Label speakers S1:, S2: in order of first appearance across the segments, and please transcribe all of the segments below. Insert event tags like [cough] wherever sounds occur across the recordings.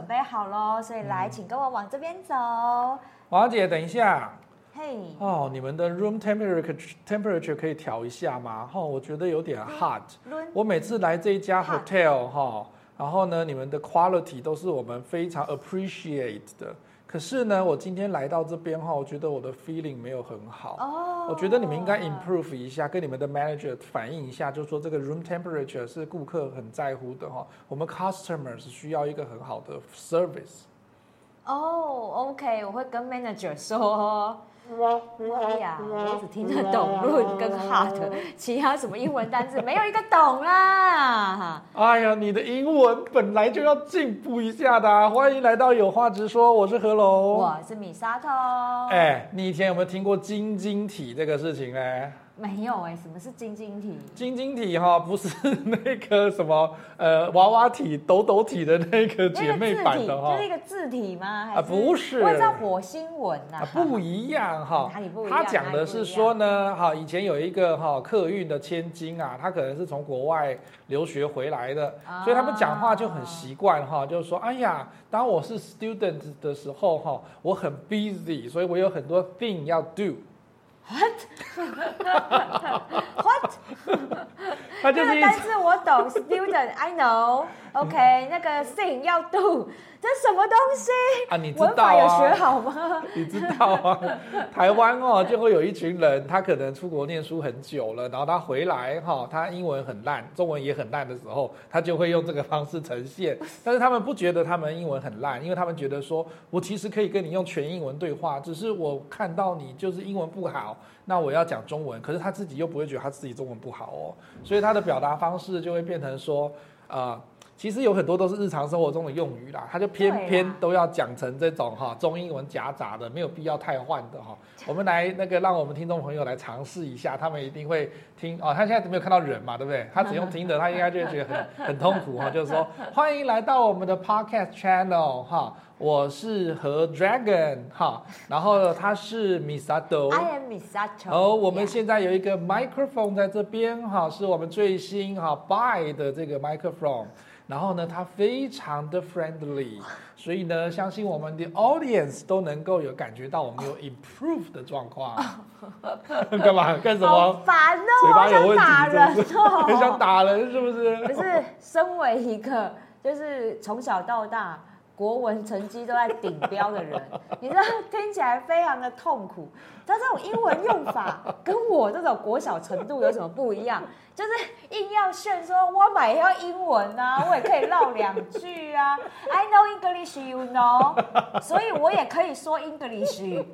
S1: 准备好喽，所以来，请跟我往这边走。
S2: 王姐，等一下。
S1: 嘿。
S2: 哦，你们的 room temperature temperature 可以调一下吗？哈、哦，我觉得有点 hot。我每次来这一家 hotel 哈、哦，然后呢，你们的 quality 都是我们非常 appreciate 的。可是呢，我今天来到这边哈，我觉得我的 feeling 没有很好。哦。我觉得你们应该 improve 一下，跟你们的 manager 反映一下，就是说这个 room temperature 是顾客很在乎的哈。我们 customers 需要一个很好的 service。
S1: 哦，OK，我会跟 manager 说。哎呀，我只听得懂 room 跟 hot，[laughs] 其他什么英文单字没有一个懂啦。
S2: 哎呀，你的英文本来就要进步一下的啊。欢迎来到有话直说，我是何龙，
S1: 我是米沙头。
S2: 哎，你以前有没有听过晶晶体这个事情呢？
S1: 没有哎、欸，什么是晶晶体？
S2: 晶晶体哈，不是那个什么呃娃娃体、抖抖体的那个姐妹版的哈，
S1: 就是一个字体吗？
S2: 啊，不是，
S1: 我叫火星文呐、啊，
S2: 不一样哈。
S1: 哪里不一样？
S2: 他讲的是说呢，哈，以前有一个哈客运的千金啊，他可能是从国外留学回来的，啊、所以他们讲话就很习惯哈，就是说，哎呀，当我是 student 的时候哈，我很 busy，所以我有很多 thing 要 do。
S1: What？What？那个单词我懂，student，I know，OK，、okay, 那个 thing 要 do。这什么东西
S2: 啊？你知道啊？
S1: 有学好吗？[laughs]
S2: 你知道啊？台湾哦，就会有一群人，他可能出国念书很久了，然后他回来哈，他英文很烂，中文也很烂的时候，他就会用这个方式呈现。[laughs] 但是他们不觉得他们英文很烂，因为他们觉得说，我其实可以跟你用全英文对话，只是我看到你就是英文不好，那我要讲中文。可是他自己又不会觉得他自己中文不好哦，所以他的表达方式就会变成说，啊、呃。其实有很多都是日常生活中的用语啦，他就偏偏都要讲成这种哈中英文夹杂的，没有必要太换的哈。[laughs] 我们来那个让我们听众朋友来尝试一下，他们一定会听哦。他现在没有看到人嘛，对不对？他只用听的，他应该就会觉得很很痛苦哈。[laughs] 就是说，欢迎来到我们的 Podcast Channel 哈，我是和 Dragon 哈，然后他是 Misato，I
S1: am Misato。
S2: 哦，我们现在有一个 microphone 在这边哈，是我们最新哈 buy 的这个 microphone。然后呢，他非常的 friendly，所以呢，相信我们的 audience 都能够有感觉到我们有 improve 的状况。[laughs] 干嘛？干什么？
S1: 好烦哦！
S2: 嘴巴有问题，[laughs]
S1: 打人
S2: 是不是？很想打人，是不是？
S1: 可是，身为一个就是从小到大。国文成绩都在顶标的人，[laughs] 你知道听起来非常的痛苦。他这种英文用法跟我这种国小程度有什么不一样？就是硬要炫说，我买要英文啊，[laughs] 我也可以唠两句啊。I know English, you know，[laughs] 所以我也可以说 English，是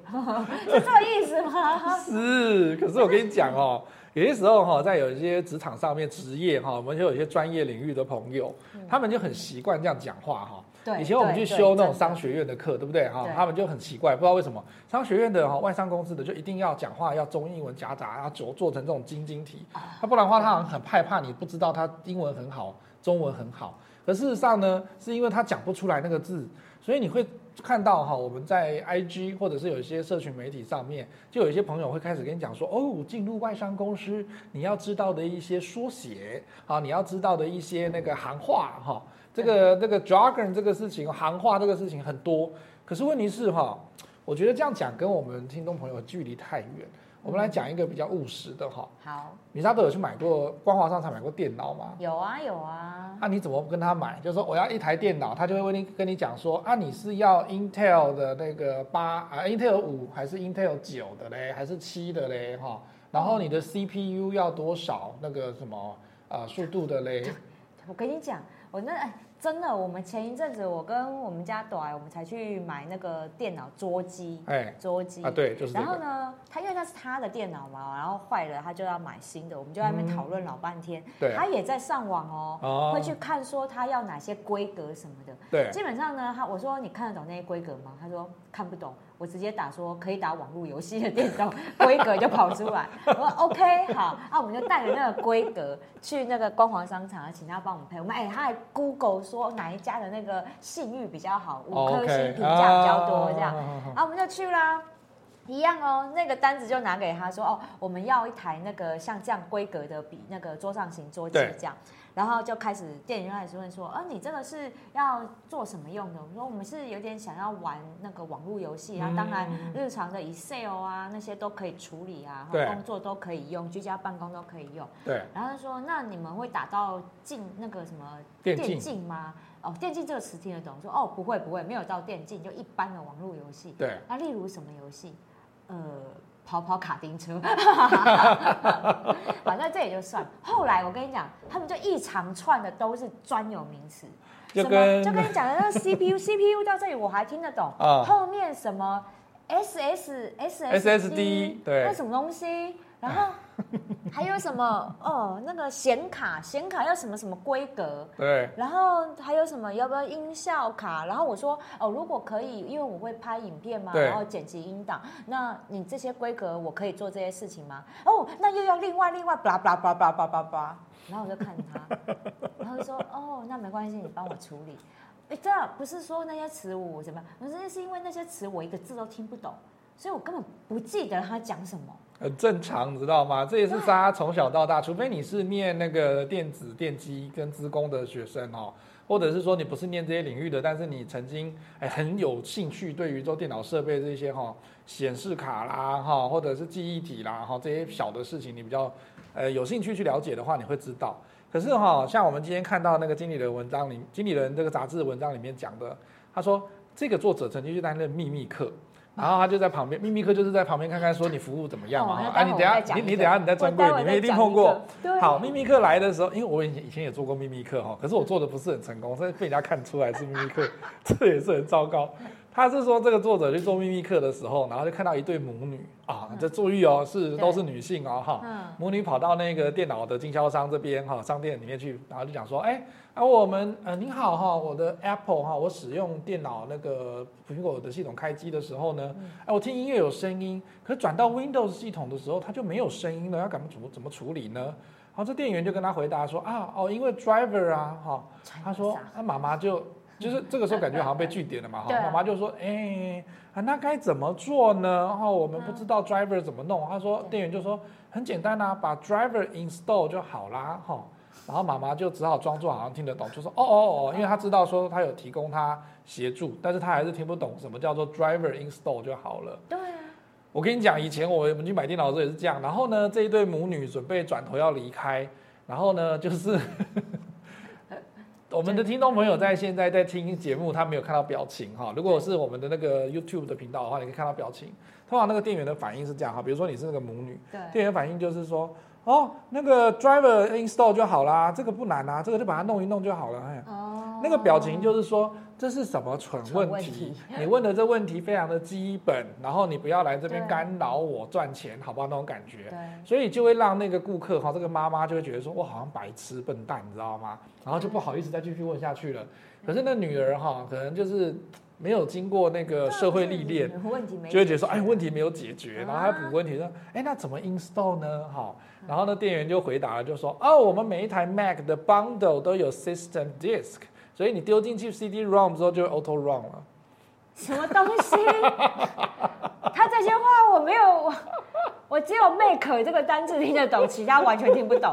S1: 这个意思吗？
S2: 是，可是我跟你讲哦，有些时候哈，在有一些职场上面职业哈，我们就有一些专业领域的朋友，他们就很习惯这样讲话哈。以前我们去修那种商学院的课，对，不对哈？他们就很奇怪，不知道为什么商学院的哈外商公司的就一定要讲话要中英文夹杂，然后做做成这种晶晶体。他不然的话，他好像很害怕你不知道他英文很好，中文很好。可事实上呢，是因为他讲不出来那个字，所以你会看到哈，我们在 IG 或者是有一些社群媒体上面，就有一些朋友会开始跟你讲说，哦，进入外商公司你要知道的一些缩写啊，你要知道的一些那个行话哈。这个 [laughs] 这个 jargon 这个事情，行话这个事情很多，可是问题是哈，我觉得这样讲跟我们听众朋友距离太远。我们来讲一个比较务实的哈。
S1: 好，
S2: 米沙都有去买过光华商场买过电脑吗？
S1: 有啊有啊。
S2: 那、啊、你怎么跟他买？就是说我要一台电脑，他就会问你跟你讲说啊，你是要 Intel 的那个八啊，Intel 五还是 Intel 九的嘞，还是七的嘞哈？然后你的 CPU 要多少那个什么啊速度的嘞？[laughs]
S1: 我跟你讲，我那哎。真的，我们前一阵子我跟我们家朵儿，我们才去买那个电脑桌机，
S2: 哎，
S1: 桌机
S2: 啊，对，就是。
S1: 然后呢，他因为那是他的电脑嘛，然后坏了，他就要买新的，我们就在那边讨论老半天。对。他也在上网哦，会去看说他要哪些规格什么的。对。基本上呢，他我说你看得懂那些规格吗？他说看不懂。我直接打说可以打网络游戏的电脑规格就跑出来，我说 OK 好，那我们就带着那个规格去那个光华商场，请他帮我们配。我们哎，他还 Google 说哪一家的那个信誉比较好，五颗星评价比较多这样，然后我们就去啦。一样哦，那个单子就拿给他说哦，我们要一台那个像这样规格的笔，那个桌上型桌机这样。然后就开始店员开始问说，啊，你这个是要做什么用的？我说我们是有点想要玩那个网络游戏然后，当然日常的 Excel 啊那些都可以处理啊，工作都可以用，居家办公都可以用。
S2: 对。
S1: 然后他说，那你们会打到进那个什么电竞吗？哦，电竞这个词听得懂？说哦，不会不会，没有到电竞，就一般的网络游戏。
S2: 对。
S1: 那例如什么游戏？呃。跑跑卡丁车，[laughs] 反正这也就算。后来我跟你讲，他们就一长串的都是专有名词，
S2: 就跟
S1: 就跟你讲的那个 CPU，CPU 到这里我还听得懂，
S2: 啊、
S1: 后面什么 SS，SSD，
S2: 对，
S1: 那什么东西？然后还有什么哦？那个显卡，显卡要什么什么规格？
S2: 对。
S1: 然后还有什么？要不要音效卡？然后我说哦，如果可以，因为我会拍影片嘛，然后剪辑音档。那你这些规格我可以做这些事情吗？哦，那又要另外另外巴拉巴拉巴拉巴拉巴拉。然后我就看他，[laughs] 然后就说哦，那没关系，你帮我处理。哎，这不是说那些词我怎么样？那是因为那些词我一个字都听不懂，所以我根本不记得他讲什么。
S2: 很正常，你知道吗？这也是大家从小到大，除非你是念那个电子、电机跟资工的学生哦，或者是说你不是念这些领域的，但是你曾经哎很有兴趣，对于做电脑设备这些哈显示卡啦哈，或者是记忆体啦哈这些小的事情，你比较呃有兴趣去了解的话，你会知道。可是哈，像我们今天看到那个经理人文章里，经理人这个杂志文章里面讲的，他说这个作者曾经去担任秘密客。然后他就在旁边，秘密客就是在旁边看看，说你服务怎么样嘛？啊，你等下，你你等下你在专柜里面一定碰过。好，秘密客来的时候，因为我以前以前也做过秘密客哈，可是我做的不是很成功，所以被人家看出来是秘密客，[laughs] 这也是很糟糕。他是说这个作者去做秘密课的时候，然后就看到一对母女啊，这注意哦，是都是女性哦哈，母女跑到那个电脑的经销商这边哈，商店里面去，然后就讲说，哎，啊我们呃您好哈，我的 Apple 哈，我使用电脑那个苹果的系统开机的时候呢，哎我听音乐有声音，可是转到 Windows 系统的时候，它就没有声音了，要怎么怎么怎么处理呢？然后这店员就跟他回答说啊哦，因为 Driver 啊哈，他说那妈妈就。就是这个时候感觉好像被据点了嘛哈，妈妈就说，哎，那该怎么做呢？然后我们不知道 driver 怎么弄。他说，店员就说很简单啊，把 driver install 就好啦哈。然后妈妈就只好装作好像听得懂，就说哦哦哦，因为他知道说他有提供他协助，但是他还是听不懂什么叫做 driver install 就好了。
S1: 对啊，
S2: 我跟你讲，以前我们去买电脑的时候也是这样。然后呢，这一对母女准备转头要离开，然后呢，就是。我们的听众朋友在现在在听节目，他没有看到表情哈。如果是我们的那个 YouTube 的频道的话，你可以看到表情。通常那个店员的反应是这样哈，比如说你是那个母女，店员反应就是说，哦，那个 driver install 就好啦，这个不难啊，这个就把它弄一弄就好了。哎，哦，那个表情就是说。这是什么蠢问题？问题你问的这问题非常的基本，然后你不要来这边干扰我赚钱，好不好？那种感觉，对，所以就会让那个顾客哈，这个妈妈就会觉得说，我好像白痴笨蛋，你知道吗？然后就不好意思再继续问下去了。可是那女儿哈，可能就是没有经过那个社会历练，[laughs] 就会觉得说，哎，问题没有解决，然后还补问题说，哎，那怎么 install 呢？哈，然后呢，店员就回答了，就说，哦，我们每一台 Mac 的 bundle 都有 system disk。所以你丢进去 CD-ROM 之后就 auto run 了。
S1: 什么东西？[laughs] 他这些话我没有，我只有 make 这个单字听得懂，其他完全听不懂。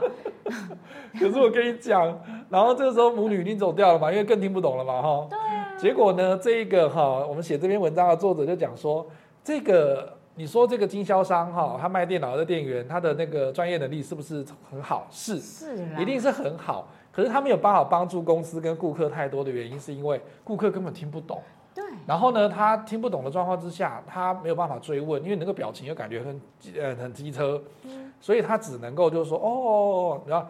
S1: [laughs]
S2: 可是我跟你讲，然后这个时候母女已经走掉了嘛，因为更听不懂了嘛，哈。对啊。结果呢，这一个哈，我们写这篇文章的作者就讲说，这个你说这个经销商哈，他卖电脑的店员，他的那个专业能力是不是很好？是，是，一定是很好。可是他没有办法帮助公司跟顾客太多的原因，是因为顾客根本听不懂。对。然后呢，他听不懂的状况之下，他没有办法追问，因为那个表情又感觉很呃很机车。嗯。所以他只能够就是说哦，然后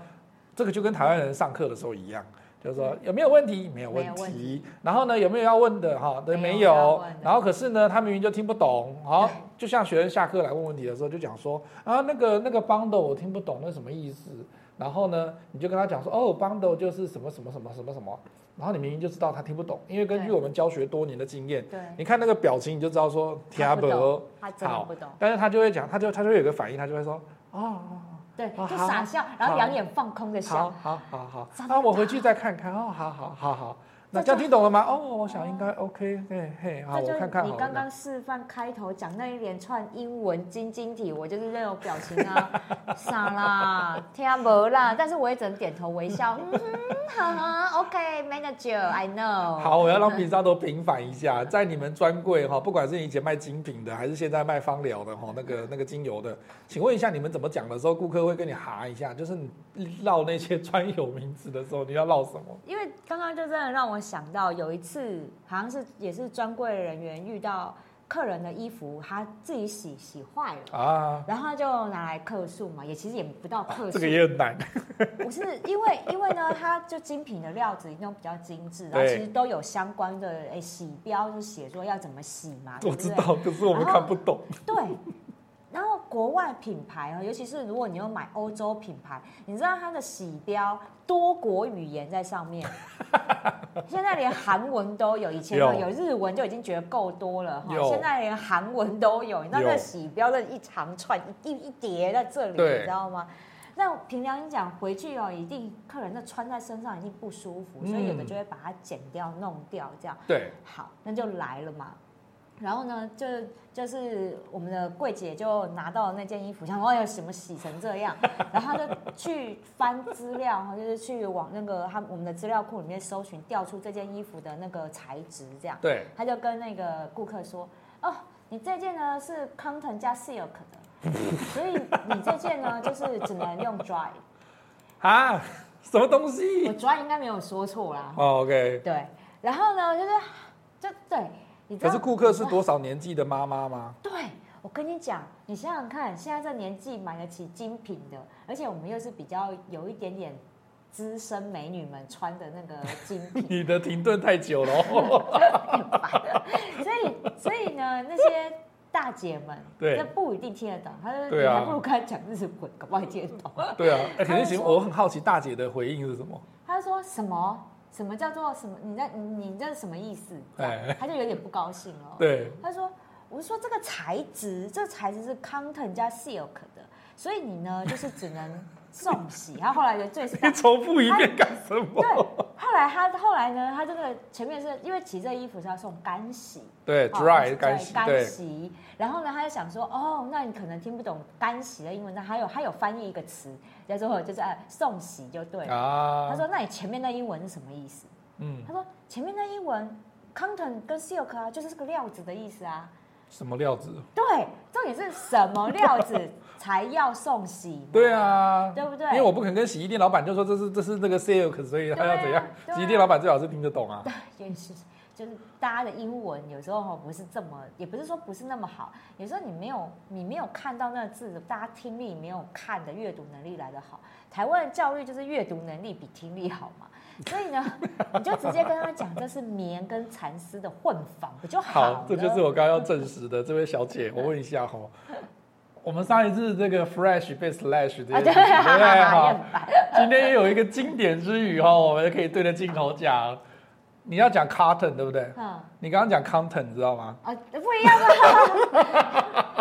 S2: 这个就跟台湾人上课的时候一样，就是说有没有问题？没有问题。然后呢，有没有要问的？哈，对，没有。然后可是呢，他明明就听不懂。好，就像学生下课来问问题的时候，就讲说啊，那个那个 bundle 我听不懂，那什么意思？然后呢，你就跟他讲说，哦，bundle 就是什么什么什么什么什么，然后你明明就知道他听不懂，因为根据我们教学多年的经验，对，你看那个表情你就知道说听不懂，他真的不懂，但是他就会讲，他就他就会有个反应，他就会说，哦，
S1: 对，就傻笑，然后两眼放空的笑，
S2: 好好好好，那我回去再看看，哦，好好好好，那这样听懂了吗？哦，我想应该 OK，嘿嘿，好，我看看。
S1: 你刚刚示范开头讲那一连串英文晶晶体，我就是那种表情啊，[laughs] 傻啦，听不啦，但是我也只能点头微笑，[laughs] 嗯哼，好，OK，Manager，I know。
S2: 好，我要让比萨都平反一下，在你们专柜哈，不管是以前卖精品的，还是现在卖芳疗的哈，那个那个精油的，请问一下，你们怎么讲的时候，顾客会跟你哈一下，就是你绕那些专有名词的时候，你要绕什么？
S1: 因为刚刚就真的让我。想到有一次，好像是也是专柜人员遇到客人的衣服，他自己洗洗坏了啊，然后他就拿来客诉嘛，也其实也不到客诉，
S2: 这个也很难。[laughs]
S1: 不是因为因为呢，它就精品的料子一定都比较精致，然后其实都有相关的哎洗标，就写说要怎么洗嘛。
S2: 我知道，可是我们看不懂。
S1: 对。然后国外品牌啊，尤其是如果你要买欧洲品牌，你知道它的洗标多国语言在上面，[laughs] 现在连韩文都有，以前有有日文就已经觉得够多了哈，现在连韩文都有，你知道那洗标的一长串一一叠在这里，你知道吗？那凭良心讲，回去哦，一定客人那穿在身上一定不舒服，所以有的就会把它剪掉弄掉这样。
S2: 对，
S1: 好，那就来了嘛。然后呢，就就是我们的柜姐就拿到了那件衣服，想说有，什么洗成这样？然后她就去翻资料，就是去往那个他我们的资料库里面搜寻，调出这件衣服的那个材质，这样。
S2: 对。
S1: 她就跟那个顾客说：“哦，你这件呢是 cotton 加 silk 的，所以你这件呢就是只能用 dry。”
S2: 啊？什么东西？
S1: 我 dry 应该没有说错啦。
S2: Oh, OK。
S1: 对。然后呢，就是就对。
S2: 可是顾客是多少年纪的妈妈吗？
S1: 对，我跟你讲，你想想看，现在这年纪买得起精品的，而且我们又是比较有一点点资深美女们穿的那个精品。[laughs]
S2: 你的停顿太久了，
S1: 所以所以呢，那些大姐们，对，那不一定听得懂。他说，你还不如跟他讲日文，搞不好听得懂。
S2: 对啊，哎，肯定行。我很好奇大姐的回应是什么？
S1: 她说什么？什么叫做什么？你在你你这是什么意思？他就有点不高兴了。
S2: 对，
S1: 他说：“我是说这个材质，这个材质是 cotton 加 silk 的，所以你呢就是只能送洗。”他后来就最 [laughs]
S2: 你重复一遍干什么？
S1: 对，后来他后来呢，他这个前面是因为其实这衣服是要送干洗，
S2: 对，dry 干洗，
S1: 干洗。然后呢，他就想说：“哦，那你可能听不懂干洗的英文，那还有还有翻译一个词。”叫做就是哎送喜就对了。啊、他说：“那你前面那英文是什么意思？”嗯，他说：“前面那英文 content 跟 silk 啊，就是这个料子的意思啊。”
S2: 什么料子？
S1: 对，重点是什么料子才要送洗？
S2: 对啊，
S1: 对不对？
S2: 因为我不肯跟洗衣店老板就说这是这是那个 silk，所以他要怎样？啊啊、洗衣店老板最好是听得懂啊。
S1: 对，也是。就是大家的英文有时候不是这么，也不是说不是那么好。有时候你没有你没有看到那个字，大家听力没有看的阅读能力来得好。台湾的教育就是阅读能力比听力好嘛，所以呢，你就直接跟他讲这是棉跟蚕丝的混纺不就好了？
S2: 好，这就是我刚刚要证实的。这位小姐，我问一下哈，我们上一次这个 fresh 被 slash 这件事情，对不对？[laughs] 好，今天也有一个经典之语哈，我们可以对着镜头讲。你要讲 cotton 对不对？嗯。你刚刚讲 content 你知道吗？
S1: 啊，不一样啊？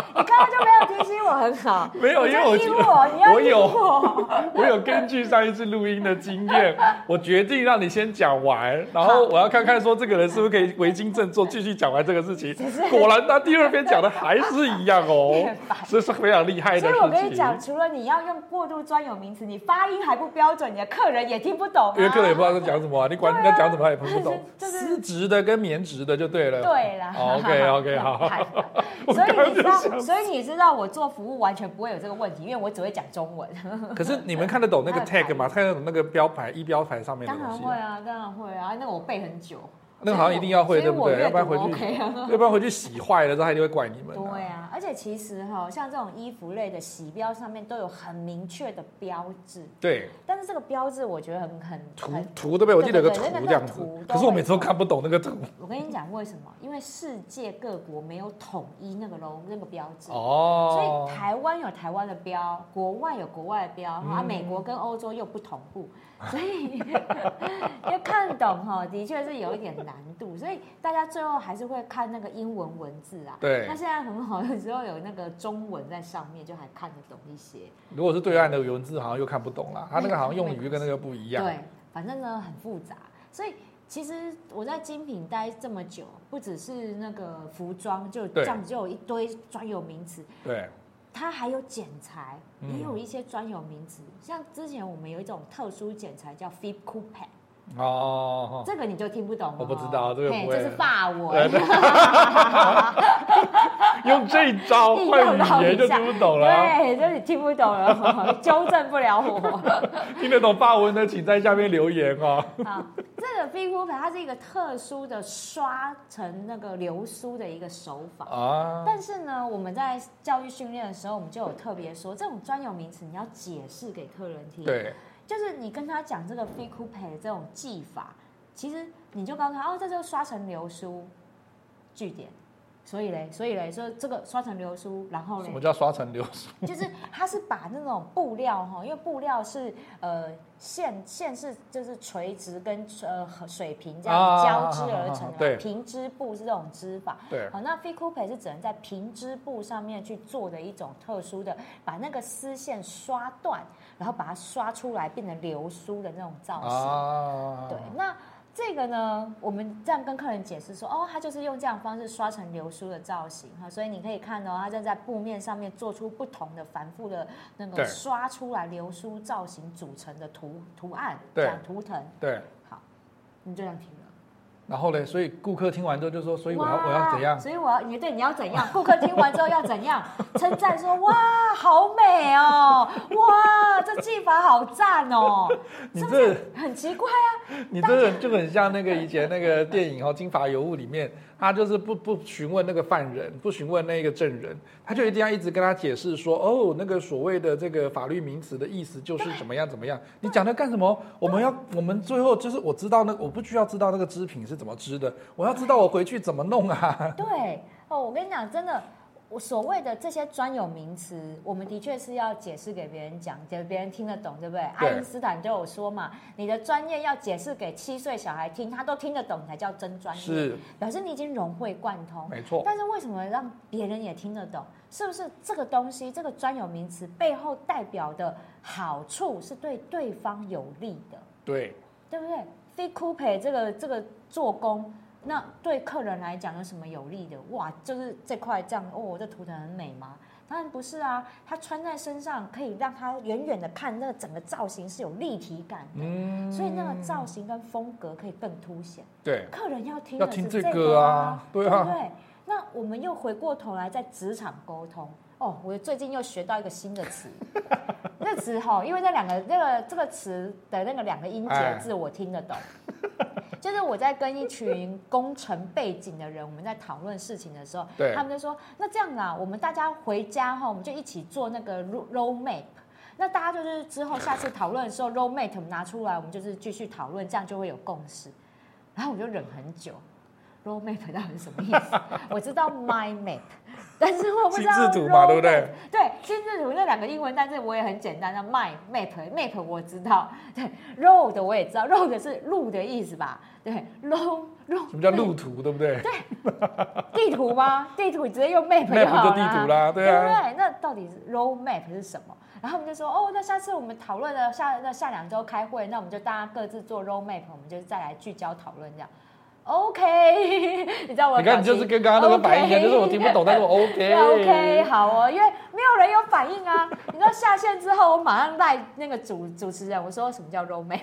S1: [laughs] 你刚刚就没有提醒我很好。[laughs]
S2: 没有，因为我听我，我有，[laughs] 我有根据上一次录音的经验，[laughs] 我决定让你先讲完，然后我要看看说这个人是不是可以为经振作，继续讲完这个事情。果然，他第二遍讲的还是一样哦，这是非常厉害的。所
S1: 以我跟你讲，除了你要用过度专有名词，你发音还不标准，你的客人也听不懂。
S2: 因为客人也不知道在讲什么啊，你管人家讲什么他也听不懂。丝质的跟棉质的就对了。
S1: 对啦。
S2: OK OK 好。
S1: 所以你知道，所以你知道我做服务完全不会有这个问题，因为我只会讲中文。[laughs]
S2: 可是你们看得懂那个 [laughs] tag 吗？看得懂那个标牌、一标牌上面的东西？
S1: 当然会啊，当然会啊，那个我背很久。
S2: 那个好像一定要会，对不对？要不然回去，[laughs] 要不然回去洗坏了之后，他一定会怪你们。
S1: 对啊，而且其实哈，像这种衣服类的洗标上面都有很明确的标志。
S2: 对。
S1: 但是这个标志我觉得很很
S2: 图图对不对？我记得有个图这样子。可是我每次都看不懂那个图。
S1: 我跟你讲为什么？因为世界各国没有统一那个 logo 那个标志。
S2: 哦。
S1: 所以台湾有台湾的标，国外有国外的标，啊，美国跟欧洲又不同步。所以 [laughs] 要看懂哈，的确是有一点难度，所以大家最后还是会看那个英文文字啊。
S2: 对。
S1: 那现在很好，有时候有那个中文在上面，就还看得懂一些。
S2: 如果是对岸的文字，好像又看不懂了。他那个好像用语跟那个不一样。
S1: 对，反正呢很复杂，所以。其实我在精品待这么久，不只是那个服装，就这样就有一堆专有名词。
S2: 对，
S1: 它还有剪裁，也有一些专有名词。嗯、像之前我们有一种特殊剪裁叫 Philippe Coupe
S2: 哦，
S1: 这个你就听不懂了。
S2: 我不知道这个，
S1: 这是法文。[laughs] [laughs]
S2: 用这一招换语言就听不懂了。
S1: 对，就你听不懂了，纠正不了我。[laughs]
S2: 听得懂法文的，请在下面留言哦。[laughs]
S1: 好，这个 Philippe Coupe 它是一个特殊的刷成那个流苏的一个手法啊。但是呢，我们在教育训练的时候，我们就有特别说，这种专有名词你要解释给客人听。
S2: 对。
S1: 就是你跟他讲这个 Philippe Coupe 这种技法，其实你就告诉他哦，这就刷成流苏，据点。所以嘞，所以嘞，说这个刷成流苏，然后嘞，
S2: 什么叫刷成流苏？[laughs]
S1: 就是它是把那种布料哈，因为布料是呃线线是就是垂直跟呃水平这样交织而成的，对，平织布是这种织法。
S2: 对，
S1: 好，那 Philippe Coupe 是只能在平织布上面去做的一种特殊的，把那个丝线刷断，然后把它刷出来变成流苏的那种造型。啊，对，那。这个呢，我们这样跟客人解释说，哦，他就是用这样方式刷成流苏的造型哈，所以你可以看到，他正在布面上面做出不同的反复的那个刷出来流苏造型组成的图图案，这样图腾，
S2: 对，
S1: 好，你就这样听。
S2: 然后呢，所以顾客听完之后就说：“所以我要我要怎样？
S1: 所以我要你对你要怎样？顾客听完之后要怎样？[laughs] 称赞说：哇，好美哦！哇，这技法好赞哦！[laughs] 你这是是很奇怪啊！[laughs]
S2: 你这个就很像那个以前那个电影哦，《金发尤物》里面。”他就是不不询问那个犯人，不询问那个证人，他就一定要一直跟他解释说，哦，那个所谓的这个法律名词的意思就是怎么样怎么样。你讲它干什么？我们要我们最后就是我知道那，我不需要知道那个织品是怎么织的，我要知道我回去怎么弄啊。
S1: 对哦，我跟你讲，真的。我所谓的这些专有名词，我们的确是要解释给别人讲，给别人听得懂，对不对？对。爱因斯坦就有说嘛，你的专业要解释给七岁小孩听，他都听得懂，才叫真专业。
S2: 是，
S1: 表示你已经融会贯通。
S2: 没错。
S1: 但是为什么让别人也听得懂？是不是这个东西，这个专有名词背后代表的好处是对对方有利的？
S2: 对。
S1: 对不对？Philippe Coupe 这个这个做工。那对客人来讲有什么有利的？哇，就是这块这样哦，这图腾很美吗？当然不是啊，它穿在身上可以让它远远的看那个整个造型是有立体感的，嗯，所以那个造型跟风格可以更凸显。
S2: 对，
S1: 客人要听
S2: 的是这个啊，对啊，
S1: 对，对。那我们又回过头来在职场沟通哦，我最近又学到一个新的词，[laughs] 那词哈，因为那两个那个这个词的那个两个音节字我听得懂。就是我在跟一群工程背景的人，我们在讨论事情的时候，
S2: 对，
S1: 他们就说：“那这样啊，我们大家回家哈，我们就一起做那个 road map。那大家就是之后下次讨论的时候，road map 拿出来，我们就是继续讨论，这样就会有共识。”然后我就忍很久，road map 到底是什么意思？我知道 mind map。但是我不知道，
S2: 心智图嘛，对不对？
S1: 对，心智图那两个英文，但是我也很简单叫 my map map 我知道，[laughs] 对，road 我也知道，road 是路的意思吧？对，road road
S2: 什么叫路途，对不对？
S1: 对，地图吗？[laughs] 地图直接用 map 就
S2: 好了。map 就地图啦，对啊。
S1: 对不对？那到底是 road map 是什么？然后我们就说，哦，那下次我们讨论了下那下两周开会，那我们就大家各自做 road map，我们就再来聚焦讨论这样。OK，[laughs] 你知道我？
S2: 你看，你就是跟刚刚那个反应一样，就是我听不懂，但是我 [laughs] OK。
S1: OK，好哦，因为没有人有反应啊。你知道下线之后，我马上带那个主主持人，我说什么叫 road map？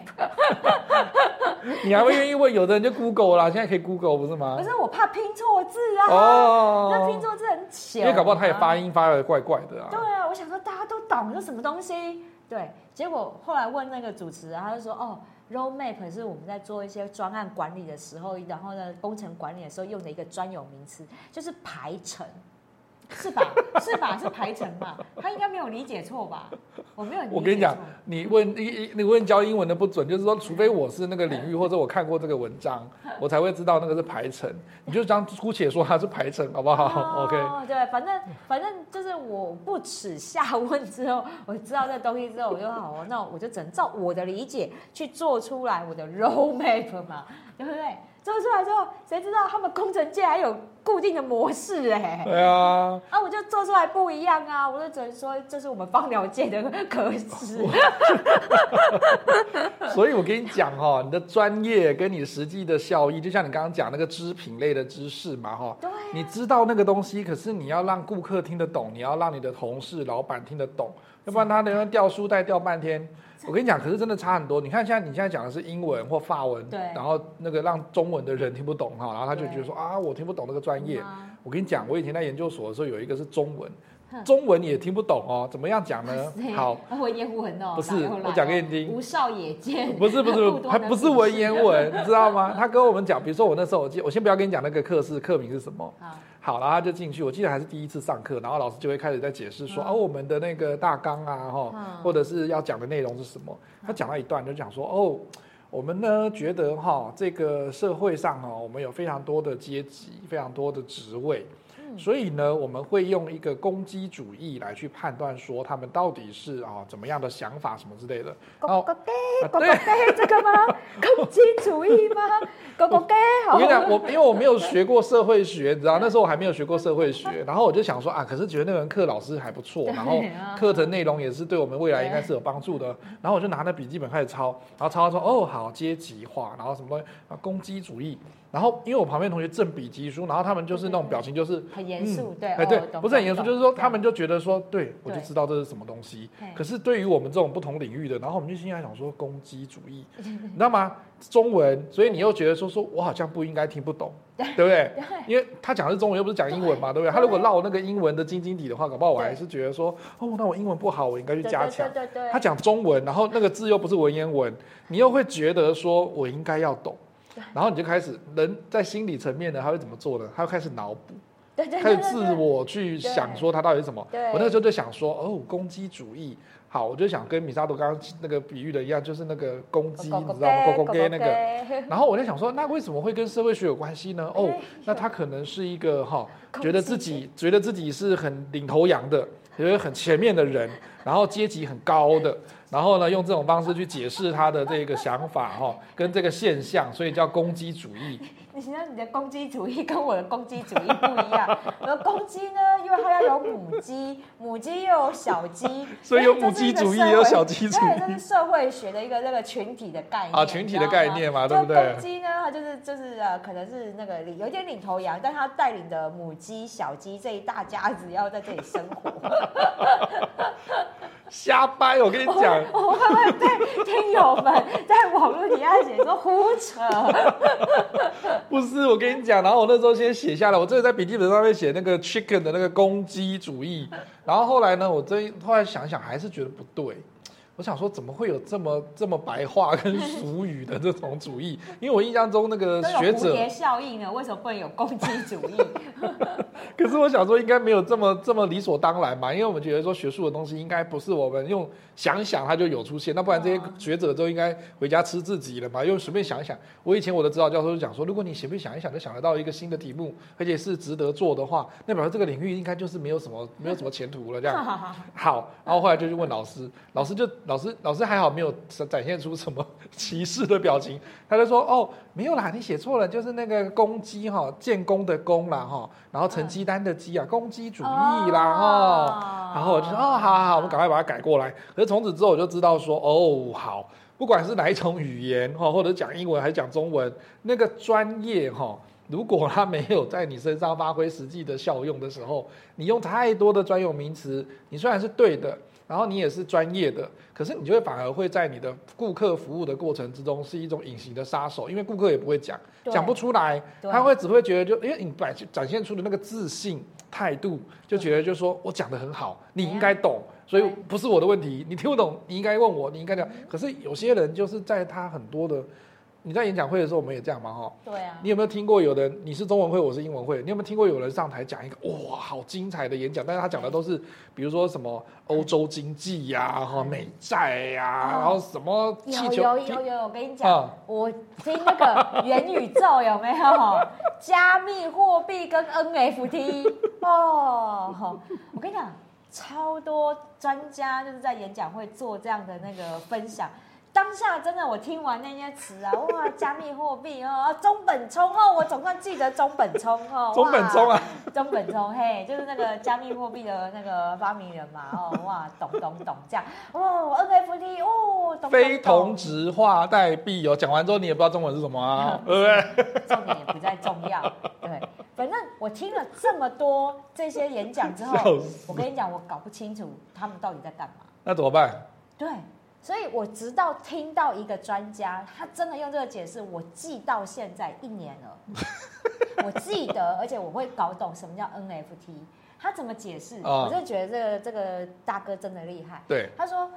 S1: [laughs]
S2: 你还会愿意问？有的人就 Google 啦，现在可以 Google 不是吗？
S1: 不是，我怕拼错字啊。哦。那拼错字很巧。因
S2: 为搞不好他也发音发的怪怪的啊。
S1: 对啊，我想说大家都懂这什么东西。对，结果后来问那个主持人，他就说哦。Roadmap 是我们在做一些专案管理的时候，然后呢，工程管理的时候用的一个专有名词，就是排程。是吧？[laughs] 是吧？是排程嘛？他应该没有理解错吧？我没有。
S2: 我跟你讲，你问你你问教英文的不准，就是说，除非我是那个领域，或者我看过这个文章，[laughs] 我才会知道那个是排程。你就这样姑且说它是排程，好不好？哦，[laughs] OK。
S1: 对，反正反正就是我不耻下问之后，我知道这东西之后，我就好哦，那我就只能照我的理解去做出来我的 roadmap 嘛，对不对？做出来之后，谁知道他们工程界还有固定的模式哎？
S2: 对啊，
S1: 啊，我就做出来不一样啊！我就只能说，这是我们芳疗界的可耻。[laughs]
S2: 所以我跟你讲哈，你的专业跟你实际的效益，就像你刚刚讲那个织品类的知识嘛哈。对。你知道那个东西，可是你要让顾客听得懂，你要让你的同事、老板听得懂，要不然他那边掉书袋掉半天。我跟你讲，可是真的差很多。你看，现在你现在讲的是英文或法文，对，然后那个让中文的人听不懂哈，然后他就觉得说啊，我听不懂那个专业。我跟你讲，我以前在研究所的时候，有一个是中文，中文也听不懂哦。怎么样讲呢？[laughs] 好，
S1: 文言文哦。
S2: 不是，我讲给你听。
S1: 吴少也见。
S2: 不是不是，[laughs] 还不是文言文，[laughs] 你知道吗？他跟我们讲，比如说我那时候，我记，我先不要跟你讲那个课是课名是什么。好，然后他就进去。我记得还是第一次上课，然后老师就会开始在解释说，哦，我们的那个大纲啊，哈，或者是要讲的内容是什么。他讲到一段就讲说，哦，我们呢觉得哈，这个社会上哈，我们有非常多的阶级，非常多的职位。所以呢，我们会用一个攻击主义来去判断说他们到底是啊怎么样的想法什么之类的。
S1: 狗狗给，狗狗给这个吗？[laughs] 攻击主义吗？狗狗给。我跟你讲，
S2: 我因为我没有学过社会学，你知道那时候我还没有学过社会学，[laughs] 然后我就想说啊，可是觉得那门课老师还不错，然后课程内容也是对我们未来应该是有帮助的。然后我就拿那笔记本开始抄，然后抄抄说哦好阶级化，然后什么东西啊攻击主义。然后，因为我旁边同学正比疾书，然后他们就是那种表情，就是
S1: 很严肃，对，
S2: 哎，对，不是很严肃，就是说他们就觉得说，对，我就知道这是什么东西。可是对于我们这种不同领域的，然后我们就心里想说，攻击主义，你知道吗？中文，所以你又觉得说，说我好像不应该听不懂，[laughs] 对不对？因为他讲的是中文，又不是讲英文嘛，对不对？他如果绕那个英文的晶晶体的话，搞不好我还是觉得说，哦，那我英文不好，我应该去加强。对对对。他讲中文，然后那个字又不是文言文，你又会觉得说我应该要懂。然后你就开始，人在心理层面呢，他会怎么做呢？他会开始脑补，开始自我去想说他到底是什么。我那个时候就想说，哦，攻击主义，好，我就想跟米沙多刚刚那个比喻的一样，就是那个攻击，你知道吗？攻击那个。[laughs] 然后我就想说，那为什么会跟社会学有关系呢？哦，那他可能是一个哈，觉得自己觉得自己是很领头羊的，觉得很前面的人，然后阶级很高的。然后呢，用这种方式去解释他的这个想法哈，跟这个现象，所以叫攻击主义。
S1: 你现在你的攻击主义跟我的攻击主义不一样。[laughs] 我的攻击呢，因为它要有母鸡，母鸡又有小鸡，
S2: 所以有母鸡主义，也有小鸡主义。
S1: 对，这是社会学的一个那个群体的概念
S2: 啊，群体的概念嘛，对不对？
S1: 攻击呢，它就是就是呃，可能是那个有一点领头羊，但他带领的母鸡、小鸡这一大家子要在这里生活。[laughs]
S2: 瞎掰！我跟你讲，
S1: 我会不会被听友们在网络底下写说胡扯？[laughs]
S2: 不是，我跟你讲，然后我那时候先写下来，我真的在笔记本上面写那个 chicken 的那个攻击主义，然后后来呢，我真后来想想还是觉得不对。我想说，怎么会有这么这么白话跟俗语的这种主义？因为我印象中那个学者
S1: 效应呢，为什么不能有攻击主义？[laughs]
S2: 可是我想说，应该没有这么这么理所当然嘛？因为我们觉得说学术的东西应该不是我们用想想它就有出现，那不然这些学者都应该回家吃自己了嘛？又随便想一想。我以前我的指导教授就讲说，如果你随便想一想就想得到一个新的题目，而且是值得做的话，那表示这个领域应该就是没有什么没有什么前途了。这样 [laughs] 好，然后后来就去问老师，老师就。老师，老师还好没有展现出什么歧视的表情，[laughs] 他就说：“哦，没有啦，你写错了，就是那个攻击哈，建功的功啦哈，然后成绩单的鸡啊，攻击主义啦哈。”然后我就说：“哦，好好好，我们赶快把它改过来。”可是从此之后我就知道说：“哦，好，不管是哪一种语言哈，或者讲英文还是讲中文，那个专业哈，如果它没有在你身上发挥实际的效用的时候，你用太多的专有名词，你虽然是对的。”然后你也是专业的，可是你就会反而会在你的顾客服务的过程之中是一种隐形的杀手，因为顾客也不会讲，讲不出来，他会只会觉得就因为你展展现出的那个自信态度，就觉得就说我讲的很好，你应该懂，所以不是我的问题，你听不懂，你应该问我，你应该讲。可是有些人就是在他很多的。你在演讲会的时候，我们也这样嘛，哈。对啊。你有没有听过有人？你是中文会，我是英文会。你有没有听过有人上台讲一个哇，好精彩的演讲？但是他讲的都是，比如说什么欧洲经济呀、啊，哈，美债呀、啊，然后什么气球。
S1: 有有有有，我跟你讲，我听那个元宇宙有没有？[laughs] 加密货币跟 NFT 哦，我跟你讲，超多专家就是在演讲会做这样的那个分享。当下真的，我听完那些词啊，[laughs] 哇，加密货币哦，中本聪哦，我总算记得中本聪哦，[laughs]
S2: 中本聪啊，[laughs]
S1: 中本聪嘿，就是那个加密货币的那个发明人嘛，哦，哇，懂懂懂这样，哦，NFT 哦，
S2: 非同质化代币哦，讲完之后你也不知道中文是什么啊，对不对？
S1: 重点也不再重要，对，反正我听了这么多这些演讲之后，我跟你讲，我搞不清楚他们到底在干嘛，
S2: 那怎么办？
S1: 对。所以我直到听到一个专家，他真的用这个解释，我记到现在一年了。[laughs] 我记得，而且我会搞懂什么叫 NFT，他怎么解释？我就觉得这个这个大哥真的厉害。
S2: 对，
S1: 他说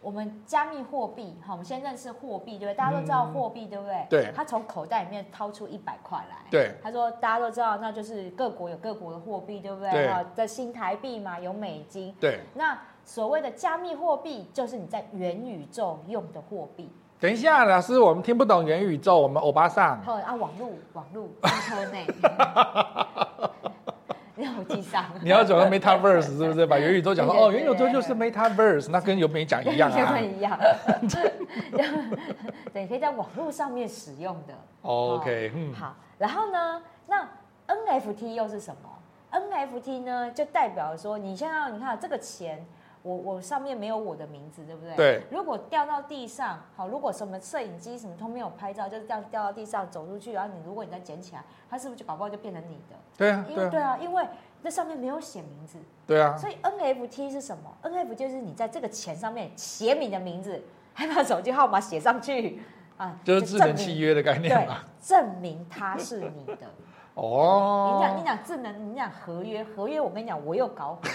S1: 我们加密货币，好，我们先认识货币，对不对？大家都知道货币，对不对？
S2: 对。
S1: 他从口袋里面掏出一百块来。
S2: 对。
S1: 他说大家都知道，那就是各国有各国的货币，对不对？啊，在新台币嘛，有美金。
S2: 对。
S1: 那所谓的加密货币，就是你在元宇宙用的货币。
S2: 等一下，老师，我们听不懂元宇宙，我们欧巴上。
S1: 好啊，网络，网络，[laughs] 车内。[laughs] 你要记上。
S2: 你要讲到 Metaverse 是不是？把元宇宙讲到哦，元宇宙就是 Metaverse，那跟有没讲一样啊？
S1: 一样。[laughs] 对，可以在网络上面使用的。
S2: OK，
S1: 嗯。好，然后呢，那 NFT 又是什么？NFT 呢，就代表说，你现在你看这个钱。我我上面没有我的名字，对不对？
S2: 对。
S1: 如果掉到地上，好，如果什么摄影机什么都没有拍照，就是掉掉到地上走出去，然后你如果你再捡起来，它是不是就宝宝就变成你的？
S2: 对啊，
S1: 因为对啊，因为那上面没有写名字。
S2: 对啊。
S1: 所以 NFT 是什么？NFT 就是你在这个钱上面写你的名字，还把手机号码写上去啊，
S2: 就是智能契约的概念嘛，
S1: 对，证明它是你的。[laughs] 哦。你讲你讲智能，你讲合约，合约我跟你讲，我又搞混。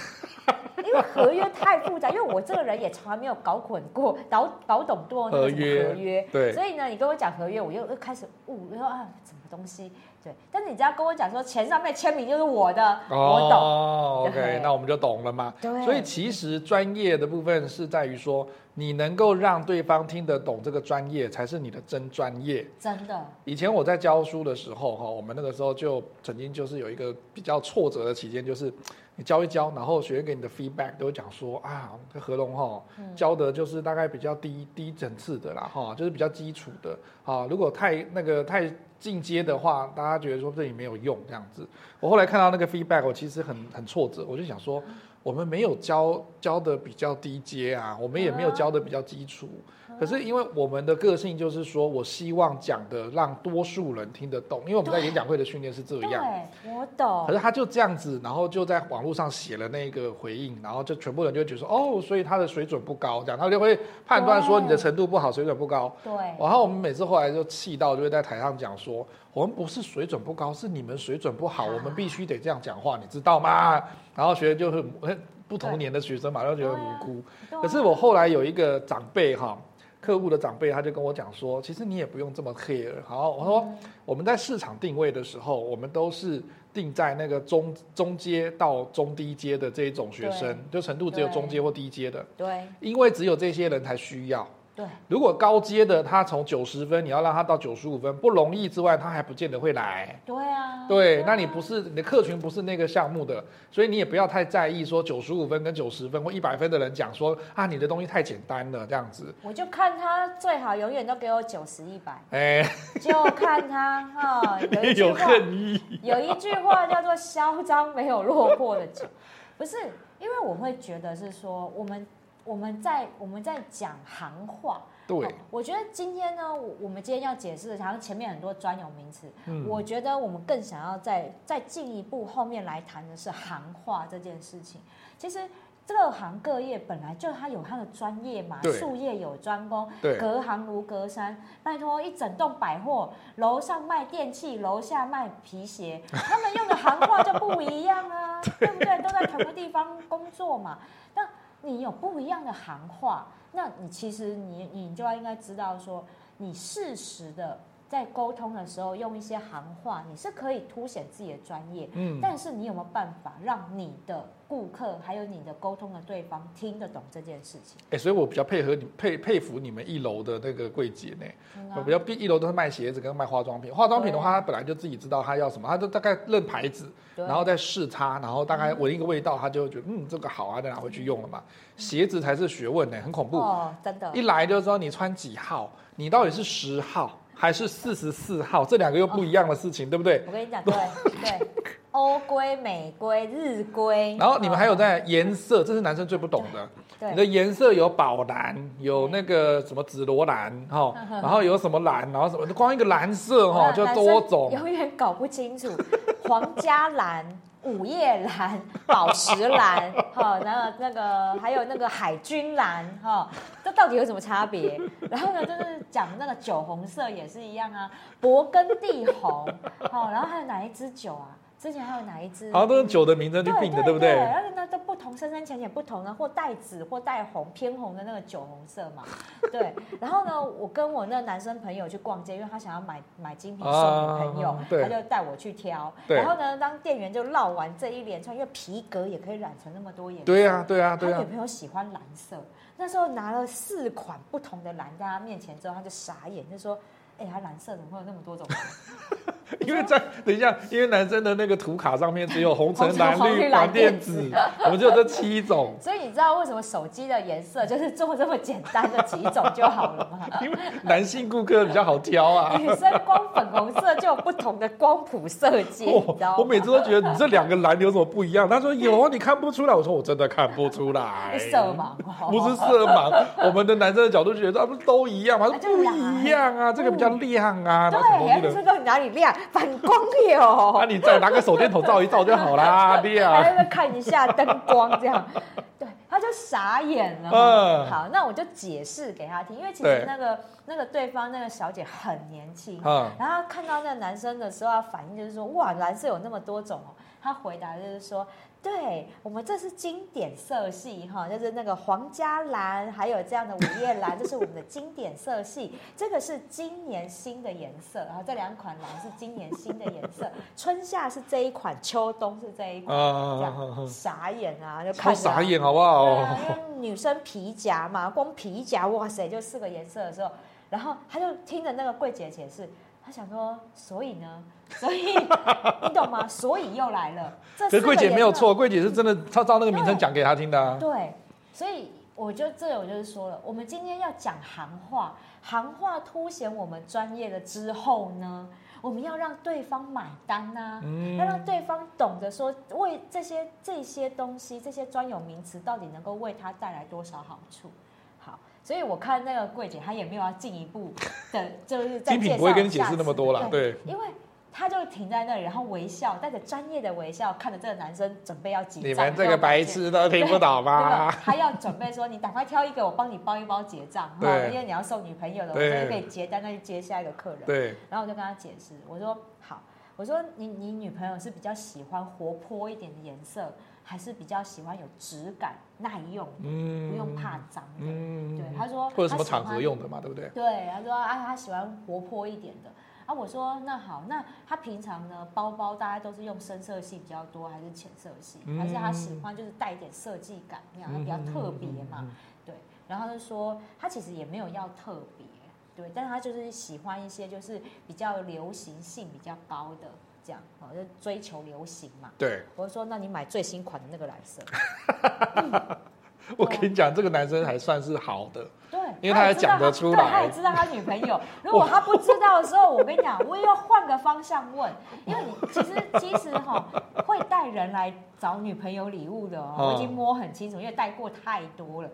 S1: [laughs] 因为合约太复杂，因为我这个人也从来没有搞混过，搞搞懂多那个什么合约，
S2: 对，
S1: 所以呢，你跟我讲合约，我又又开始悟，我说啊，什么东西？对，但是你只要跟我讲说钱上面签名就是我的，哦、我懂。
S2: 哦，OK，那我们就懂了嘛。对，所以其实专业的部分是在于说，你能够让对方听得懂这个专业，才是你的真专业。
S1: 真的。以
S2: 前我在教书的时候，哈，我们那个时候就曾经就是有一个比较挫折的期间，就是。你教一教，然后学员给你的 feedback 都会讲说啊，这合龙哈教的就是大概比较低低层次的啦哈，就是比较基础的啊。如果太那个太进阶的话，大家觉得说这里没有用这样子。我后来看到那个 feedback，我其实很很挫折，我就想说，我们没有教教的比较低阶啊，我们也没有教的比较基础。可是因为我们的个性就是说，我希望讲的让多数人听得懂，因为我们在演讲会的训练是这样。
S1: 对，我懂。
S2: 可是他就这样子，然后就在网络上写了那个回应，然后就全部人就会觉得说，哦，所以他的水准不高，这样他就会判断说你的程度不好，水准不高。
S1: 对。
S2: 然后我们每次后来就气到，就会在台上讲说，我们不是水准不高，是你们水准不好，我们必须得这样讲话，你知道吗？[laughs] 然后学员就会很 [laughs] 不同年的学生嘛，就觉得很无辜。可是我后来有一个长辈哈。客户的长辈他就跟我讲说，其实你也不用这么 care。好，我说我们在市场定位的时候，我们都是定在那个中中阶到中低阶的这一种学生，就程度只有中阶或低阶的。
S1: 对，
S2: 因为只有这些人才需要。
S1: 对，
S2: 如果高阶的他从九十分，你要让他到九十五分不容易之外，他还不见得会来。
S1: 对啊，
S2: 对，那你不是你的客群不是那个项目的，所以你也不要太在意说九十五分跟九十分或一百分的人讲说啊，你的东西太简单了这样子。
S1: 我就看他最好永远都给我九十一百，
S2: 哎，[laughs]
S1: 就看他哈，有一句话，[laughs] 有一句话叫做嚣张没有落魄的酒，不是，因为我会觉得是说我们。我们在我们在讲行话，
S2: 对、哦，
S1: 我觉得今天呢，我们今天要解释的，好像前面很多专有名词，嗯，我觉得我们更想要再再进一步后面来谈的是行话这件事情。其实各行各业本来就它有它的专业嘛，术业有专攻，隔行如隔山。拜托，一整栋百货，楼上卖电器，楼下卖皮鞋，[laughs] 他们用的行话就不一样啊，对，对不对？都在同个地方工作嘛，那。你有不一样的行话，那你其实你你就要应该知道说，你适时的在沟通的时候用一些行话，你是可以凸显自己的专业，嗯，但是你有没有办法让你的顾客还有你的沟通的对方听得懂这件事情？
S2: 哎、欸，所以我比较配合你佩佩服你们一楼的那个柜姐呢，嗯啊、我比较一楼都是卖鞋子跟卖化妆品，化妆品的话，他本来就自己知道他要什么，他就大概认牌子，然后再试擦，然后大概闻一个味道，他就会觉得嗯这个好啊，再拿回去用了嘛。鞋子才是学问呢，很恐怖。
S1: 哦，真的，
S2: 一来就知道你穿几号，你到底是十号。还是四十四号，这两个又不一样的事情，哦、对不对？
S1: 我跟你讲，对 [laughs] 对，欧规、美规、日规。
S2: 然后你们还有在颜色，这是男生最不懂的。对，你的颜色有宝蓝，有那个什么紫罗兰，哈，[laughs] 然后有什么蓝，然后什么，光一个蓝色哈 [laughs] 就多种，
S1: 永远搞不清楚，皇家蓝。午夜蓝、宝石蓝，[laughs] 哈，然后那个还有那个海军蓝，哈，这到底有什么差别？然后呢，就是讲那个酒红色也是一样啊，勃艮第红，好，然后还有哪一支酒啊？之前还有哪一支？
S2: 好像都是酒的名称去定的，对不对？
S1: 而且那都不同，深深浅浅不同的，或带紫或带红，偏红的那个酒红色嘛。[laughs] 对。然后呢，我跟我那个男生朋友去逛街，因为他想要买买精品送女朋友，他就带我去挑。然后呢，当店员就绕完这一连串，因为皮革也可以染成那么多颜色。
S2: 对呀，对呀，对呀。
S1: 他女朋友喜欢蓝色，那时候拿了四款不同的蓝在他面前之后，他就傻眼，就说：“哎，他蓝色怎么会有那么多种？” [laughs] [laughs]
S2: 因为在等一下，因为男生的那个图卡上面只有红橙蓝绿黄靛紫，[laughs] 我们就有这七种。[laughs]
S1: 所以你知道为什么手机的颜色就是做这么简单的几种就好了吗？
S2: 因为男性顾客比较好挑啊。
S1: 女生光粉红色就有不同的光谱色阶，你知道吗？
S2: 我每次都觉得你这两个蓝有什么不一样？他说有啊，你看不出来。我说我真的看不出来。
S1: 色盲？
S2: 不是色盲，我们的男生的角度觉得啊，不是都一样吗？不一样啊，这个比较亮啊。
S1: 对，这个哪里亮？反光。那、[laughs] 啊、
S2: 你再拿个手电筒照一照就好啦，[laughs] 对啊。
S1: 还要看一下灯光这样，对，他就傻眼了。嗯，好，那我就解释给他听，因为其实那个那个对方那个小姐很年轻，嗯，然后看到那个男生的时候，他反应就是说，哇，蓝色有那么多种哦。他回答就是说。对，我们这是经典色系哈，就是那个皇家蓝，还有这样的午夜蓝，这是我们的经典色系。这个是今年新的颜色，然后这两款蓝是今年新的颜色。春夏是这一款，秋冬是这一款，这样傻眼啊，就看
S2: 傻眼好不好？
S1: 啊，[laughs] 因为女生皮夹嘛，光皮夹哇塞就四个颜色的时候，然后他就听着那个柜姐解释。他想说，所以呢，[laughs] 所以你懂吗？所以又来了。这
S2: 可是柜姐没有错，柜姐是真的，她照那个名称讲给他听的啊。
S1: 对，所以我就这我就是说了，我们今天要讲行话，行话凸显我们专业的之后呢，我们要让对方买单呐、啊，嗯、要让对方懂得说，为这些这些东西，这些专有名词到底能够为他带来多少好处。所以我看那个柜姐，她也没有要进一步的，就是。[laughs] 精品
S2: 不会跟你解释那么多了，对。
S1: 因为她就停在那里，然后微笑，带着专业的微笑看着这个男生准备要结账。
S2: 你们这个白痴都听不懂吗？
S1: 他要准备说：“你赶快挑一个，我帮你包一包结账。”对。因为你要送女朋友的，我就可以结单，再去接下一个客人。对。然后我就跟他解释，我说：“好，我说你你女朋友是比较喜欢活泼一点的颜色。”还是比较喜欢有质感、耐用，嗯，不用怕脏的。嗯，对，他说
S2: 或者什么场合用的嘛，对不对？
S1: 对，他说啊，他喜欢活泼一点的。啊，我说那好，那他平常呢，包包大概都是用深色系比较多，还是浅色系？嗯、还是他喜欢就是带一点设计感，那样他比较特别嘛？对。然后他就说，他其实也没有要特别，对，但是他就是喜欢一些就是比较流行性比较高的。这样哦，就追求流行嘛。
S2: 对，
S1: 我就说，那你买最新款的那个蓝色。[laughs]
S2: 我跟你讲，这个男生还算是好的。[laughs]
S1: 对，
S2: 因为他还讲得出来。
S1: 他也知道他女朋友。[laughs] 如果他不知道的时候，我跟你讲，我也要换个方向问，因为你其实其实哈会带人来找女朋友礼物的哦，我已经摸很清楚，因为带过太多了。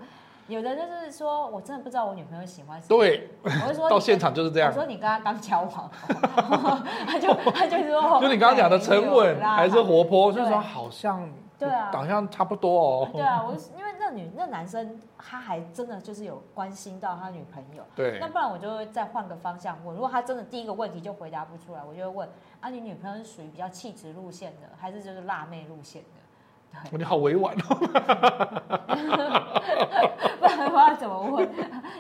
S1: 有的就是说，我真的不知道我女朋友喜欢什么。
S2: 对，
S1: 我就说 [laughs]
S2: 到现场就是这样。
S1: 我说你跟他刚交往，[laughs] 他就他就说，[laughs]
S2: 就你刚刚讲的沉稳还是活泼，就是说好像对啊，好像差不多哦。
S1: 对啊，我因为那女那男生他还真的就是有关心到他女朋友。
S2: 对，
S1: 那不然我就会再换个方向问。如果他真的第一个问题就回答不出来，我就会问啊，你女朋友是属于比较气质路线的，还是就是辣妹路线的？
S2: 你好委婉哦。
S1: 不然我要怎么问？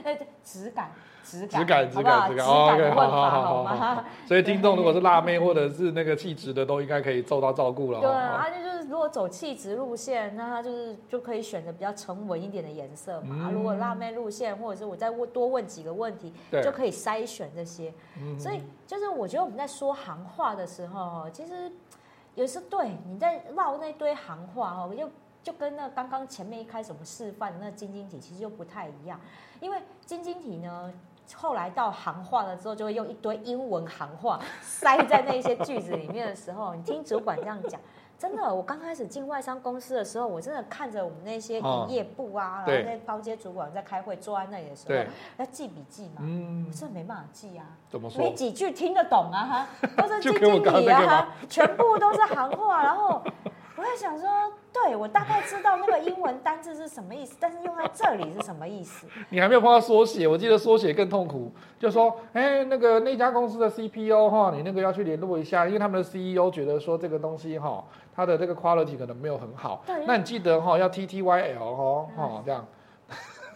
S1: 那质感。质感，
S2: 质感，质感，OK，好好好好。所以听众如果是辣妹或者是那个气质的，都应该可以受到照顾了。
S1: 对，而且就是如果走气质路线，那他就是就可以选择比较沉稳一点的颜色嘛。如果辣妹路线，或者是我再问多问几个问题，就可以筛选这些。所以就是我觉得我们在说行话的时候，其实也是对你在绕那堆行话哦，就就跟那刚刚前面一开始我们示范的那晶晶体其实就不太一样，因为晶晶体呢。后来到行话了之后，就会用一堆英文行话塞在那些句子里面的时候，你听主管这样讲，真的，我刚开始进外商公司的时候，我真的看着我们那些营业部啊，然后那高阶主管在开会坐在那里的时候，要记笔记嘛，嗯，我真的没办法记啊，
S2: 怎么说？
S1: 没几句听得懂啊，哈，都是晶晶体啊，哈，全部都是行话，然后。我在想说，对，我大概知道那个英文单字是什么意思，但是用在这里是什么意思？
S2: 你还没有碰到缩写，我记得缩写更痛苦。就说，哎，那个那家公司的 CPO 哈，你那个要去联络一下，因为他们的 CEO 觉得说这个东西哈，它的这个 quality 可能没有很好。那你记得哈，要 TTYL 哈，哈这样，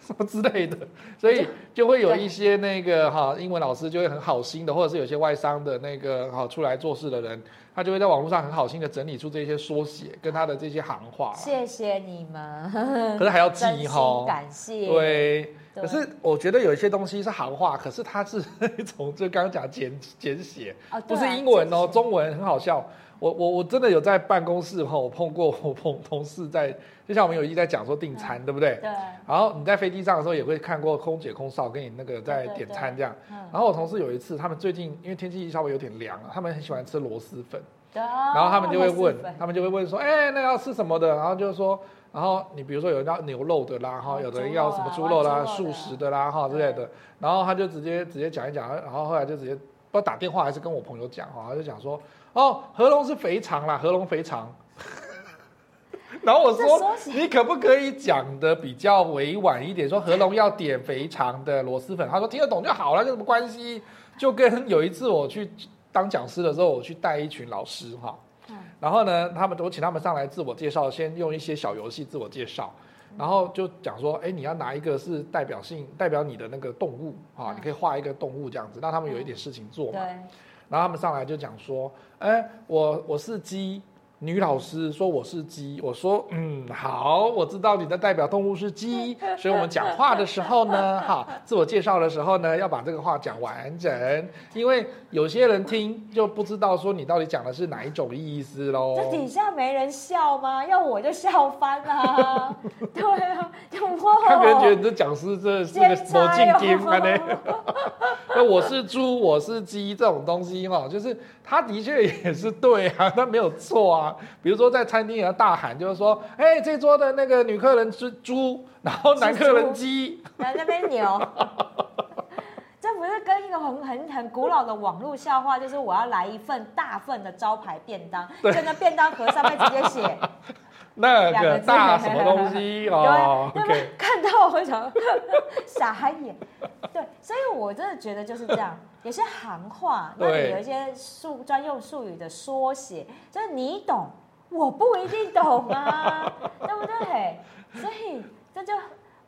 S2: 什么之类的，所以就会有一些那个哈英文老师就会很好心的，或者是有些外商的那个哈出来做事的人。他就会在网络上很好心的整理出这些缩写跟他的这些行话。
S1: 谢谢你们，
S2: 可是还要 [laughs] 记哈，
S1: 感谢。
S2: 对，可是我觉得有一些东西是行话，可是它是一种就刚刚讲简简写，不是英文哦，中文很好笑。我我我真的有在办公室哈，我碰过我碰同事在，就像我们有一在讲说订餐，对不对？对。然后你在飞机上的时候也会看过空姐空少跟你那个在点餐这样。然后我同事有一次，他们最近因为天气稍微有点凉了，他们很喜欢吃螺蛳粉。然后他们就会问，他们就会问说，哎，那要吃什么的？然后就是说，然后你比如说有人要牛肉的啦，哈，有的人要什么猪肉啦、素食的啦，哈之类的。然后他就直接直接讲一讲，然后后来就直接不知道打电话还是跟我朋友讲哈，他就讲说。哦，合龙是肥肠啦，合龙肥肠。[laughs] 然后我说，你可不可以讲的比较委婉一点，说合龙要点肥肠的螺蛳粉？他说听得懂就好了，有什么关系？就跟有一次我去当讲师的时候，我去带一群老师哈，然后呢，他们都请他们上来自我介绍，先用一些小游戏自我介绍，然后就讲说，哎，你要拿一个是代表性代表你的那个动物啊，你可以画一个动物这样子，让他们有一点事情做嘛。然后他们上来就讲说，哎，我我是鸡。女老师说我是鸡，我说嗯好，我知道你的代表动物是鸡，所以我们讲话的时候呢，哈，自我介绍的时候呢，要把这个话讲完整，因为有些人听就不知道说你到底讲的是哪一种意思喽。
S1: 这底下没人笑吗？要我就笑翻了。[laughs] 对啊，就
S2: 看别人觉得你这讲师这是个魔镜。[laughs] 那我是猪，我是鸡这种东西哈，就是他的确也是对啊，他没有错啊。比如说在餐厅也要大喊，就是说，哎，这桌的那个女客人是猪，然后男客人鸡，
S1: 来那边牛。[laughs] 这不是跟一个很很很古老的网络笑话，就是我要来一份大份的招牌便当，就那便当盒上面直接写 [laughs]
S2: 那个大什么东西 [laughs] 哦。
S1: 对，对看到我想傻眼。对，所以我真的觉得就是这样。有些行话，那里有一些术专用术语的缩写，就是你懂，我不一定懂啊，[laughs] 对不对？所以这就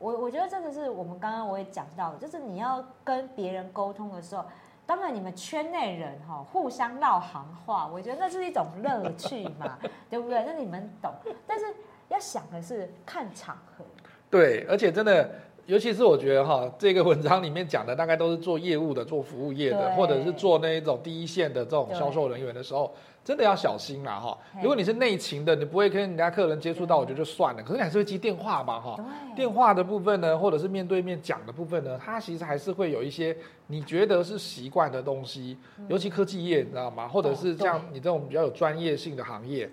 S1: 我我觉得这个是我们刚刚我也讲到的，就是你要跟别人沟通的时候，当然你们圈内人哈互相唠行话，我觉得那是一种乐趣嘛，[laughs] 对不对？那你们懂，但是要想的是看场合。
S2: 对，而且真的。尤其是我觉得哈，这个文章里面讲的大概都是做业务的、做服务业的，或者是做那一种第一线的这种销售人员的时候，真的要小心啦哈。如果你是内勤的，你不会跟人家客人接触到，我觉得就算了。可是你还是会接电话吧哈。电话的部分呢，或者是面对面讲的部分呢，它其实还是会有一些你觉得是习惯的东西。尤其科技业，你知道吗？或者是像你这种比较有专业性的行业，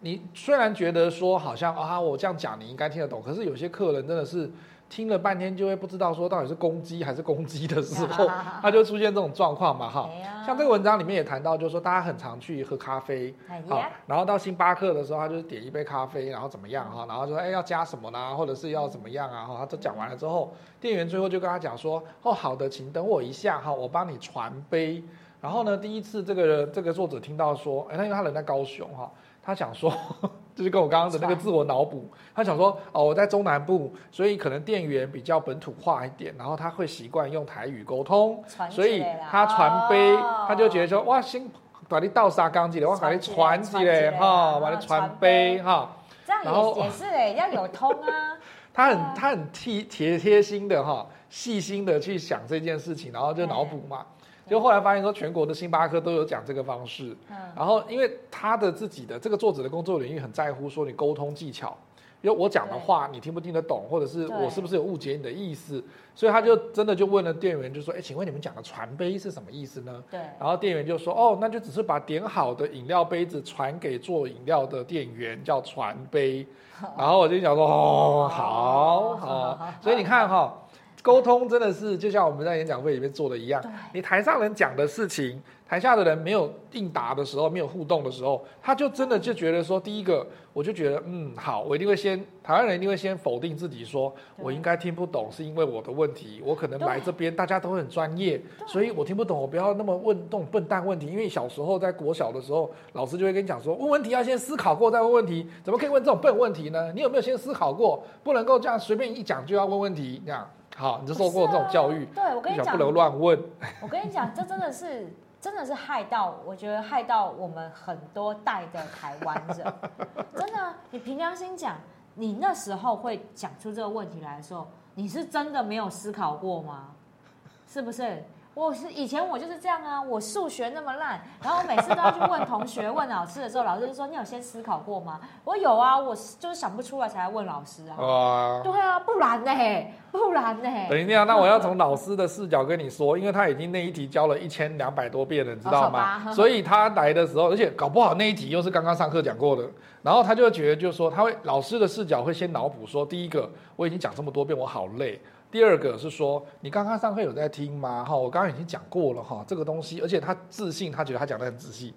S2: 你虽然觉得说好像啊，我这样讲你应该听得懂，可是有些客人真的是。听了半天就会不知道说到底是公鸡还是公鸡的时候，[laughs] 它就出现这种状况嘛哈。像这个文章里面也谈到，就是说大家很常去喝咖啡，好，然后到星巴克的时候，他就是点一杯咖啡，然后怎么样哈，然后就说哎要加什么呢，或者是要怎么样啊哈，他都讲完了之后，店员最后就跟他讲说哦好的，请等我一下哈，我帮你传杯。然后呢，第一次这个这个作者听到说，哎，因为他人在高雄哈，他想说。就是跟我刚刚的那个自我脑补，他想说哦，我在中南部，所以可能店员比较本土化一点，然后他会习惯用台语沟通，所以他传杯，他就觉得说哇，先把你倒沙缸进来，我把你传起来哈，把你传杯哈。
S1: 这样也也是哎，要有通啊。[laughs]
S2: 他很他很贴贴贴心的哈，细心的去想这件事情，然后就脑补嘛。就后来发现说，全国的星巴克都有讲这个方式。嗯，然后因为他的自己的这个作者的工作领域很在乎说你沟通技巧，因为我讲的话你听不听得懂，或者是我是不是有误解你的意思，所以他就真的就问了店员，就说：“哎，请问你们讲的传杯是什么意思呢？”对。然后店员就说：“哦，那就只是把点好的饮料杯子传给做饮料的店员，叫传杯。[laughs] ”然后我就想说：“哦，好好。[laughs] ”所以你看哈。沟通真的是就像我们在演讲会里面做的一样，你台上人讲的事情，台下的人没有应答的时候，没有互动的时候，他就真的就觉得说，第一个我就觉得，嗯，好，我一定会先，台湾人一定会先否定自己说，说我应该听不懂是因为我的问题，我可能来这边大家都很专业，所以我听不懂，我不要那么问这种笨蛋问题，因为小时候在国小的时候，老师就会跟你讲说，问问题要先思考过再问问题，怎么可以问这种笨问题呢？你有没有先思考过？不能够这样随便一讲就要问问题，这样。好，你就受过这种教育，
S1: 啊、对我跟你讲，
S2: 不能乱问。
S1: 我跟你讲，这真的是，真的是害到，我觉得害到我们很多代的台湾人。真的，你凭良心讲，你那时候会讲出这个问题来的时候，你是真的没有思考过吗？是不是？我是以前我就是这样啊，我数学那么烂，然后每次都要去问同学、问老师的时候，老师就说：“你有先思考过吗？”我有啊，我就是想不出来才来问老师啊。哇，对啊，不然呢？不然呢？等
S2: 一下，那我要从老师的视角跟你说，因为他已经那一题教了一千两百多遍了，你知道吗？所以他来的时候，而且搞不好那一题又是刚刚上课讲过的，然后他就会觉得，就是说他会老师的视角会先脑补说：第一个，我已经讲这么多遍，我好累。第二个是说，你刚刚上课有在听吗？哈，我刚刚已经讲过了哈，这个东西，而且他自信，他觉得他讲的很仔细，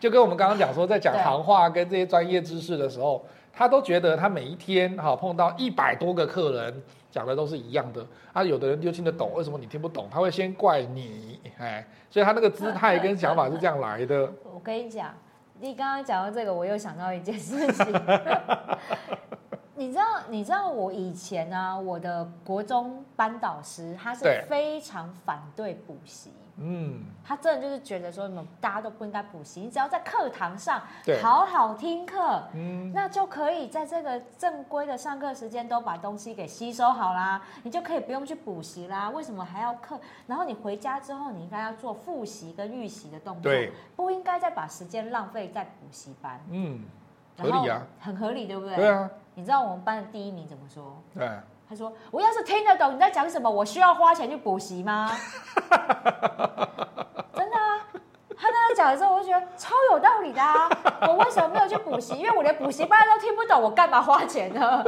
S2: 就跟我们刚刚讲说，在讲行话跟这些专业知识的时候，他都觉得他每一天哈碰到一百多个客人讲的都是一样的，啊，有的人就听得懂，为什么你听不懂？他会先怪你，哎，所以他那个姿态跟想法是这样来的。[laughs]
S1: 我跟你讲，你刚刚讲到这个，我又想到一件事情。[laughs] 你知道，你知道我以前呢、啊，我的国中班导师他是非常反对补习，嗯，他真的就是觉得说，你们大家都不应该补习，你只要在课堂上好好听课，嗯，那就可以在这个正规的上课时间都把东西给吸收好啦，你就可以不用去补习啦。为什么还要课？然后你回家之后，你应该要做复习跟预习的动作，对，不应该再把时间浪费在补习班，嗯。合理啊，很合理，对不对？
S2: 对啊。
S1: 你知道我们班的第一名怎么说？对。他说：“我要是听得懂你在讲什么，我需要花钱去补习吗？” [laughs] 真的啊。他那样讲的时候，我就觉得超有道理的啊。我为什么没有去补习？因为我连补习班都听不懂，我干嘛花钱呢？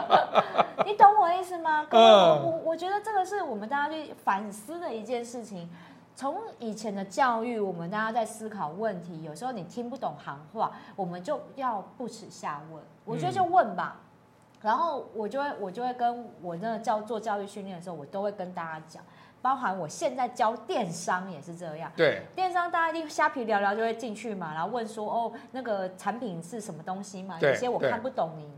S1: [laughs] 你懂我的意思吗？嗯。我我觉得这个是我们大家去反思的一件事情。从以前的教育，我们大家在思考问题，有时候你听不懂行话，我们就要不耻下问。我觉得就问吧，嗯、然后我就会我就会跟我那个教做教育训练的时候，我都会跟大家讲，包含我现在教电商也是这样。对，电商大家一定虾皮聊聊就会进去嘛，然后问说哦，那个产品是什么东西嘛？有些我看不懂你，你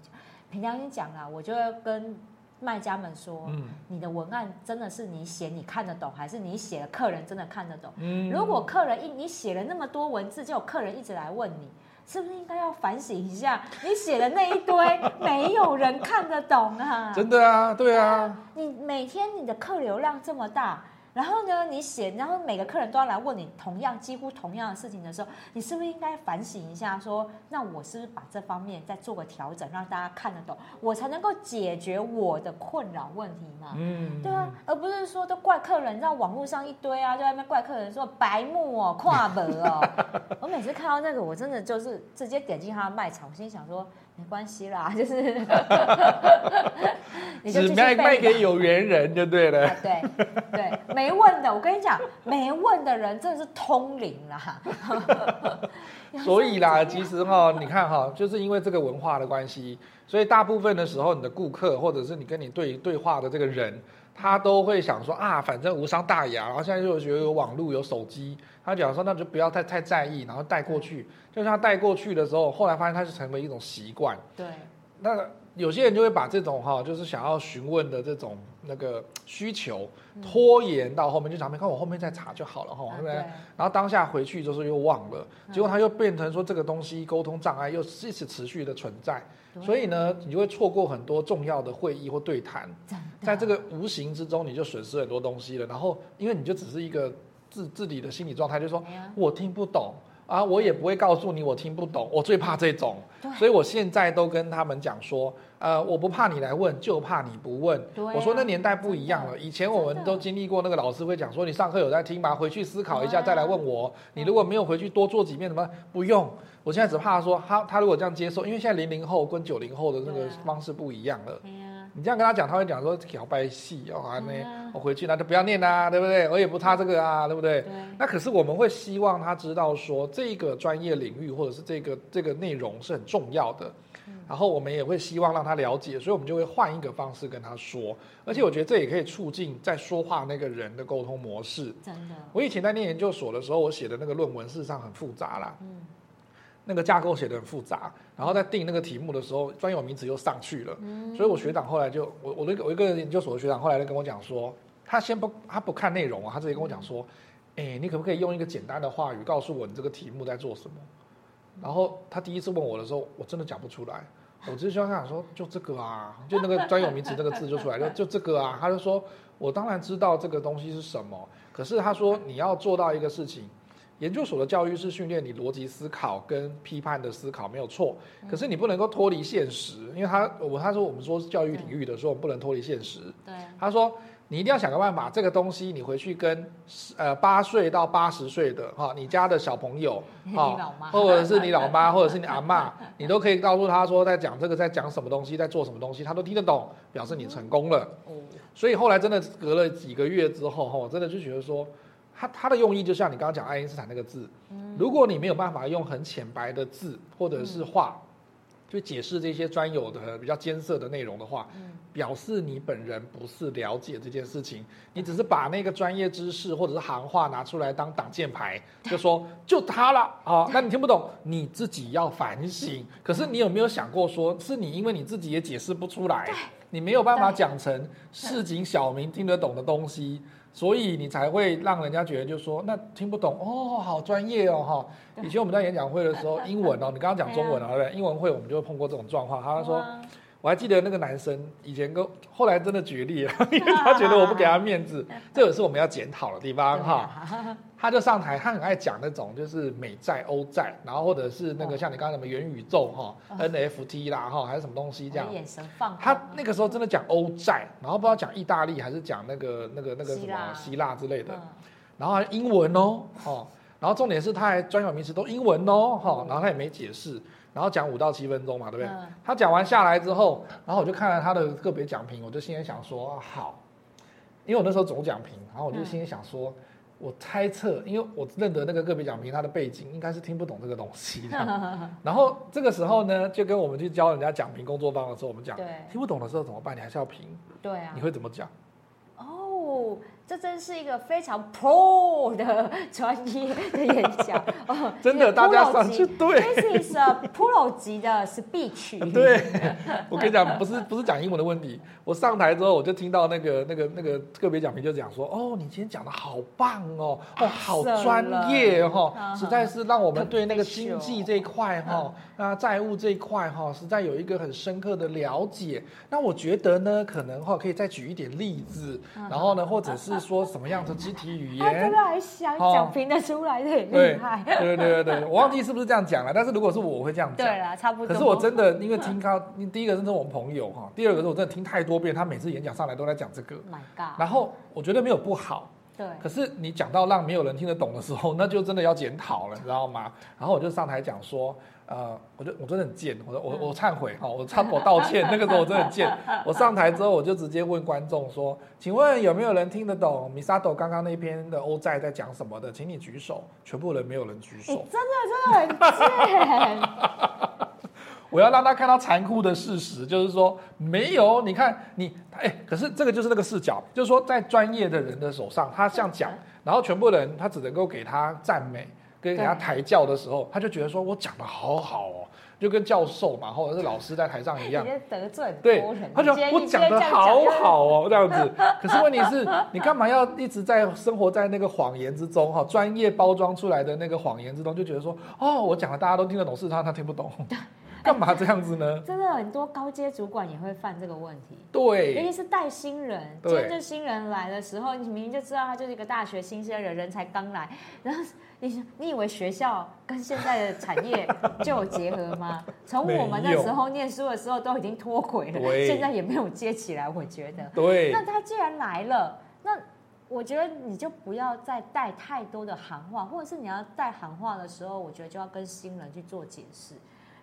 S1: 凭良心讲啊，我就会跟。卖家们说：“嗯，你的文案真的是你写你看得懂，还是你写的客人真的看得懂？嗯，如果客人一你写了那么多文字，就有客人一直来问你，是不是应该要反省一下？你写的那一堆没有人看得懂啊！[laughs]
S2: 真的啊，对啊，
S1: 你每天你的客流量这么大。”然后呢，你写，然后每个客人都要来问你同样、几乎同样的事情的时候，你是不是应该反省一下说，说那我是不是把这方面再做个调整，让大家看得懂，我才能够解决我的困扰问题嘛？嗯，对啊，而不是说都怪客人，让网络上一堆啊，就在那边怪客人说白目哦、跨门哦。[laughs] 我每次看到那个，我真的就是直接点进他的卖场，我心想说。没关系啦，[laughs] 就是 [laughs]
S2: 你就卖卖给有缘人就对了。
S1: 对对，没问的，我跟你讲，没问的人真的是通灵啦。[laughs]
S2: 所以啦，其实哈，你看哈，就是因为这个文化的关系，所以大部分的时候，你的顾客或者是你跟你对对话的这个人。他都会想说啊，反正无伤大雅。然后现在就觉得有网络有手机，他讲说那就不要太太在意，然后带过去。就像他带过去的时候，后来发现他是成为一种习惯。
S1: 对，
S2: 那。有些人就会把这种哈，就是想要询问的这种那个需求拖延到后面，就想没看我后面再查就好了哈，对不对？然后当下回去就是又忘了，结果他又变成说这个东西沟通障碍又一直持续的存在，所以呢，你就会错过很多重要的会议或对谈，在这个无形之中你就损失很多东西了。然后因为你就只是一个自自己的心理状态，就是说我听不懂。啊，我也不会告诉你我听不懂，我最怕这种，所以我现在都跟他们讲说，呃，我不怕你来问，就怕你不问。啊、我说那年代不一样了，以前我们都经历过那个老师会讲说，你上课有在听吗？回去思考一下再来问我。你如果没有回去多做几遍，什么不用。我现在只怕说他他如果这样接受，因为现在零零后跟九零后的那个方式不一样了。你这样跟他讲，他会讲说小白戏哦啊，那、啊、我回去那就不要念啦、啊，对不对？我也不差这个啊，对不对？对。那可是我们会希望他知道说，这个专业领域或者是这个这个内容是很重要的，嗯、然后我们也会希望让他了解，所以我们就会换一个方式跟他说。而且我觉得这也可以促进在说话那个人的沟通模式。真的。我以前在念研究所的时候，我写的那个论文事实上很复杂啦。嗯。那个架构写得很复杂，然后在定那个题目的时候，专有名词又上去了，嗯、所以我学长后来就我我那个我一个研究所的学长后来就跟我讲说，他先不他不看内容啊，他直接跟我讲说，哎、嗯，你可不可以用一个简单的话语告诉我你这个题目在做什么？然后他第一次问我的时候，我真的讲不出来，我只是想想说就这个啊，就那个专有名词那个字就出来，就就这个啊，他就说我当然知道这个东西是什么，可是他说你要做到一个事情。研究所的教育是训练你逻辑思考跟批判的思考，没有错。可是你不能够脱离现实，因为他我他说我们说教育领域的时候，我们不能脱离现实。对，他说你一定要想个办法，这个东西你回去跟呃八岁到八十岁的哈，你家的小朋友 [laughs] 哈，或者是你老妈，[laughs] 或者是你阿嬷，你都可以告诉他说在讲这个，在讲什么东西，在做什么东西，他都听得懂，表示你成功了。所以后来真的隔了几个月之后哈，我真的就觉得说。他他的用意就像你刚刚讲爱因斯坦那个字，如果你没有办法用很浅白的字或者是话，去解释这些专有的比较艰涩的内容的话，表示你本人不是了解这件事情，你只是把那个专业知识或者是行话拿出来当挡箭牌，就说就他了啊，那你听不懂，你自己要反省。可是你有没有想过说，是你因为你自己也解释不出来，你没有办法讲成市井小民听得懂的东西。所以你才会让人家觉得，就说那听不懂哦，好专业哦，哈。以前我们在演讲会的时候，英文哦，你刚刚讲中文啊，对不对？英文会我们就会碰过这种状况，他说。我还记得那个男生以前跟后来真的决裂了，因 [laughs] 为 [laughs] 他觉得我不给他面子，[laughs] 这也是我们要检讨的地方哈。他就上台，他很爱讲那种就是美债、欧债，然后或者是那个像你刚刚什么元宇宙哈、NFT 啦哈，还是什么东西这样。眼神放。他那个时候真的讲欧债，然后不知道讲意大利还是讲那个那个那个什么希腊之类的，然后还英文哦，哈，然后重点是他还专有名词都英文哦，哈，然后他也没解释。然后讲五到七分钟嘛，对不对？嗯、他讲完下来之后，然后我就看了他的个别讲评，我就心里想说好，因为我那时候总讲评，然后我就心里想说，嗯、我猜测，因为我认得那个个别讲评他的背景应该是听不懂这个东西的。[laughs] 然后这个时候呢，就跟我们去教人家讲评工作坊的时候，我们讲，对听不懂的时候怎么办？你还是要评，对啊，你会怎么讲？
S1: 哦。这真是一个非常 pro 的专业的演讲 [laughs] 哦，
S2: 真的，大家上去对
S1: ，This is a pro 级的 speech。[laughs]
S2: 对，我跟你讲，不是不是讲英文的问题。我上台之后，我就听到那个那个那个个别讲评就讲说，哦，你今天讲的好棒哦，哦，好专业哈，实在是让我们对那个经济这一块哈，那债务这一块哈，实在有一个很深刻的了解。那我觉得呢，可能哈可以再举一点例子，然后呢，或者是。说什么样的肢体语言？他
S1: 真的还想讲评得出来的，很厉害。
S2: 对对对对，我忘记是不是这样讲了。但是如果是我，我会这样讲。
S1: 对啦，差不多。
S2: 可是我真的因为听他，第一个是我们朋友哈，第二个是我真的听太多遍，他每次演讲上来都在讲这个。My God。然后我觉得没有不好。对。可是你讲到让没有人听得懂的时候，那就真的要检讨了，你知道吗？然后我就上台讲说。呃，我就我真的很贱，我我我忏悔哈，我忏我道歉。那个时候我真的很贱，[laughs] 我上台之后我就直接问观众说：“请问有没有人听得懂 Misato 刚刚那篇的欧债在讲什么的？请你举手。”全部人没有人举手。
S1: 真的真的很贱。[laughs]
S2: 我要让他看到残酷的事实，就是说没有。你看你，哎，可是这个就是那个视角，就是说在专业的人的手上，他这样讲，然后全部人他只能够给他赞美，跟人家抬轿的时候，他就觉得说我讲的好好哦。就跟教授嘛，或者是老师在台上一样，
S1: 得罪
S2: 对，他就我讲的好好哦，这样子。可是问题是，[laughs] 你干嘛要一直在生活在那个谎言之中？哈，专业包装出来的那个谎言之中，就觉得说，哦，我讲的大家都听得懂，事实上他听不懂。[laughs] 干嘛这样子呢？[laughs]
S1: 真的很多高阶主管也会犯这个问题。
S2: 对，
S1: 尤其是带新人，今天就新人来的时候，你明明就知道他就是一个大学新鲜人，人才刚来，[laughs] 然后。你你以为学校跟现在的产业就有结合吗？从我们那时候念书的时候都已经脱轨了，现在也没有接起来。我觉得，
S2: 对。
S1: 那他既然来了，那我觉得你就不要再带太多的行话，或者是你要带行话的时候，我觉得就要跟新人去做解释，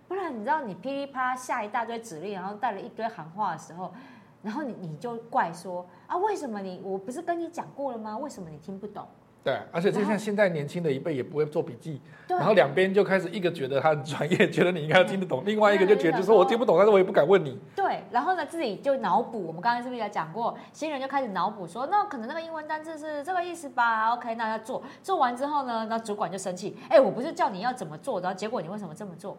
S1: 不然你知道你噼里啪啦下一大堆指令，然后带了一堆行话的时候，然后你你就怪说啊，为什么你我不是跟你讲过了吗？为什么你听不懂？
S2: 对，而且就像现在年轻的一辈也不会做笔记，然后两边就开始一个觉得他很专业，觉得你应该要听得懂，另外一个就觉得就说我听不懂，但是我也不敢问你。
S1: 对，然后呢自己就脑补，我们刚才是不是也讲过，新人就开始脑补说，那可能那个英文单字是这个意思吧？OK，那要做，做完之后呢，那主管就生气，哎，我不是叫你要怎么做，然后结果你为什么这么做？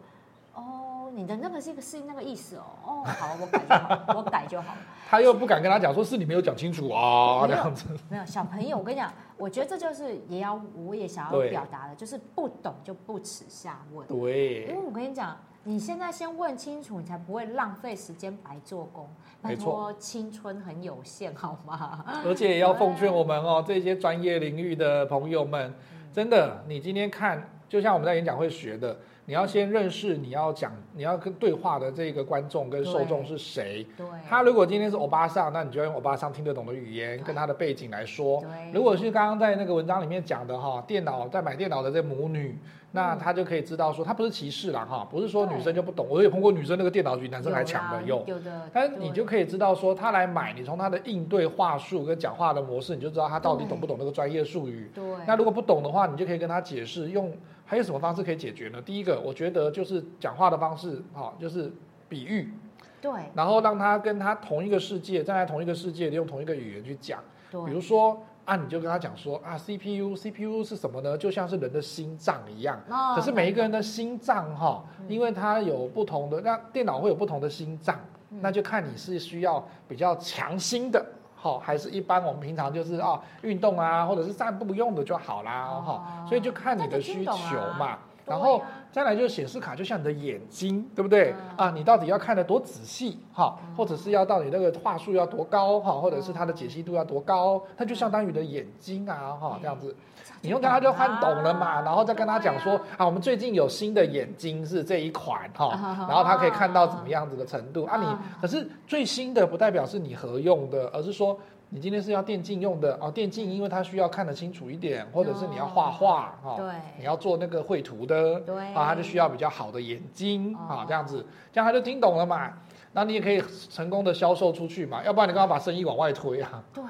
S1: 哦，你的那个是一个是那个意思哦，哦，好，我改就好，我改就好。[laughs]
S2: 他又不敢跟他讲，说是你没有讲清楚啊，这样子。
S1: 没有小朋友，我跟你讲。我觉得这就是也要，我也想要表达的，就是不懂就不耻下问。
S2: 对，
S1: 因为我跟你讲，你现在先问清楚，你才不会浪费时间白做工。没错，青春很有限，好吗？[laughs]
S2: 而且也要奉劝我们哦，这些专业领域的朋友们，真的，你今天看，就像我们在演讲会学的。你要先认识你要讲你要跟对话的这个观众跟受众是谁。对。他如果今天是欧巴桑，那你就要用欧巴桑听得懂的语言跟他的背景来说。对。如果是刚刚在那个文章里面讲的哈，电脑在买电脑的这母女，那他就可以知道说，他不是歧视啦哈，不是说女生就不懂。我有碰过女生那个电脑比男生还强的用。有的。但是你就可以知道说，他来买，你从他的应对话术跟讲话的模式，你就知道他到底懂不懂那个专业术语。对。那如果不懂的话，你就可以跟他解释用。还有什么方式可以解决呢？第一个，我觉得就是讲话的方式，哈，就是比喻，
S1: 对，
S2: 然后让他跟他同一个世界，站在同一个世界，用同一个语言去讲。对，比如说啊，你就跟他讲说啊，CPU，CPU 是什么呢？就像是人的心脏一样。哦。可是每一个人的心脏，哈，因为它有不同的，那电脑会有不同的心脏，那就看你是需要比较强心的。好，还是一般我们平常就是啊，运动啊，或者是散步用的就好啦，哈、哦，所以就看你的需求嘛。啊、然后再来就是显示卡，就像你的眼睛，对不对？嗯、啊，你到底要看得多仔细，哈，或者是要到你那个话术要多高，哈，或者是它的解析度要多高，它就相当于你的眼睛啊，哈，这样子。你用跟他就看懂了嘛，然后再跟他讲说啊，我们最近有新的眼睛是这一款哈，然后他可以看到怎么样子的程度啊。你可是最新的不代表是你合用的，而是说你今天是要电竞用的哦。电竞因为它需要看得清楚一点，或者是你要画画哈，对，你要做那个绘图的，对啊，他就需要比较好的眼睛啊，这样子，这样他就听懂了嘛。那你也可以成功的销售出去嘛，要不然你干嘛把生意往外推啊？
S1: 对，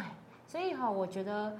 S1: 所以哈，我觉得。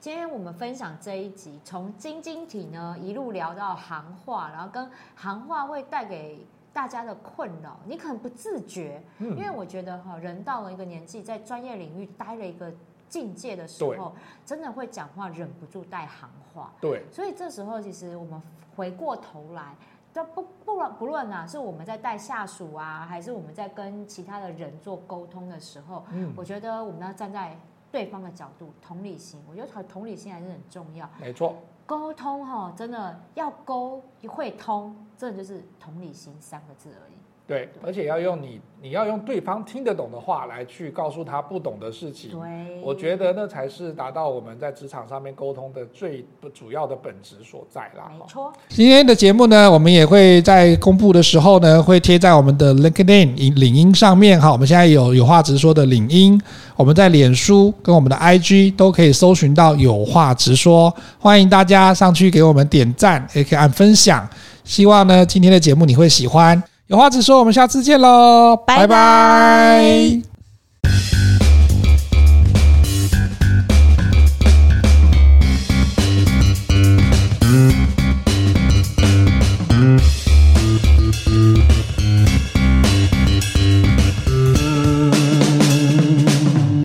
S1: 今天我们分享这一集，从晶晶体呢一路聊到行话，然后跟行话会带给大家的困扰，你可能不自觉，因为我觉得哈，人到了一个年纪，在专业领域待了一个境界的时候，真的会讲话忍不住带行话。
S2: 对，
S1: 所以这时候其实我们回过头来，都不不论不论啊，是我们在带下属啊，还是我们在跟其他的人做沟通的时候，嗯，我觉得我们要站在。对方的角度，同理心，我觉得同理心还是很重要。
S2: 没错，
S1: 沟通哈，真的要沟会通，真的就是同理心三个字而已。
S2: 对，而且要用你，你要用对方听得懂的话来去告诉他不懂的事情。对，我觉得那才是达到我们在职场上面沟通的最主要的本质所在啦。
S1: 没错，
S2: 今天的节目呢，我们也会在公布的时候呢，会贴在我们的 LinkedIn 领英上面哈。我们现在有有话直说的领英，我们在脸书跟我们的 IG 都可以搜寻到有话直说，欢迎大家上去给我们点赞，也可以按分享。希望呢，今天的节目你会喜欢。有话直说，我们下次见喽，拜拜。